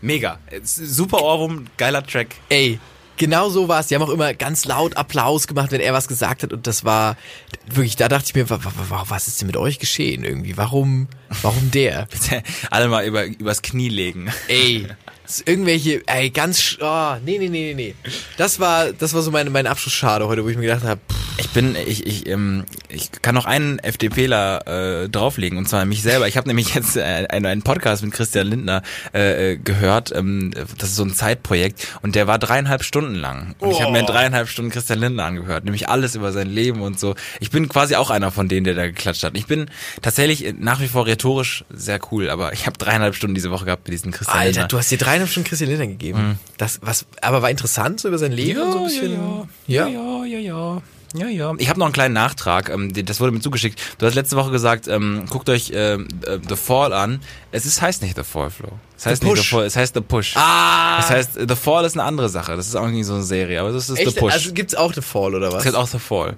Mega. Super Ohrwurm, geiler Track. Ey, Genau so war es. Die haben auch immer ganz laut Applaus gemacht, wenn er was gesagt hat. Und das war wirklich, da dachte ich mir, was ist denn mit euch geschehen irgendwie? Warum, warum der? Bitte alle mal über, übers Knie legen. Ey, irgendwelche, ey, ganz, oh, nee, nee, nee, nee, nee. Das war, das war so mein, mein Abschlussschade heute, wo ich mir gedacht habe, ich bin, ich, ich, ähm, ich kann noch einen FDPler äh, drauflegen und zwar mich selber. Ich habe nämlich jetzt äh, einen, einen Podcast mit Christian Lindner äh, äh, gehört. Ähm, das ist so ein Zeitprojekt und der war dreieinhalb Stunden lang. Und oh. ich habe mir dreieinhalb Stunden Christian Lindner angehört, nämlich alles über sein Leben und so. Ich bin quasi auch einer von denen, der da geklatscht hat. Ich bin tatsächlich nach wie vor rhetorisch sehr cool, aber ich habe dreieinhalb Stunden diese Woche gehabt mit diesem Christian Alter, Lindner. Alter, du hast dir dreieinhalb Stunden Christian Lindner gegeben. Mhm. Das, was, aber war interessant so über sein Leben ja, so ein bisschen. Ja, ja, ja, ja, ja. ja. Ja, ja. Ich habe noch einen kleinen Nachtrag. ähm, Das wurde mir zugeschickt. Du hast letzte Woche gesagt, ähm, guckt euch ähm, äh, The Fall an. Es ist, heißt nicht The Fall, Flo. Es heißt nicht Push. The Fall, es heißt The Push. Ah! Das heißt, The Fall ist eine andere Sache. Das ist auch nicht so eine Serie, aber das ist The Echt? Push. Also gibt's auch The Fall oder es was? gibt auch The Fall.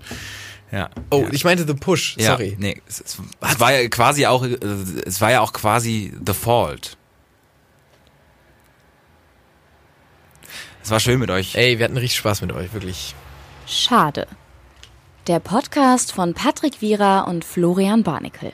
Ja. Oh, ja. ich meinte The Push, ja, sorry. Nee, es, es, es war ja quasi auch, äh, es war ja auch quasi The Fault. Es war schön mit euch. Ey, wir hatten richtig Spaß mit euch, wirklich. Schade. Der Podcast von Patrick Wierer und Florian Barnikel.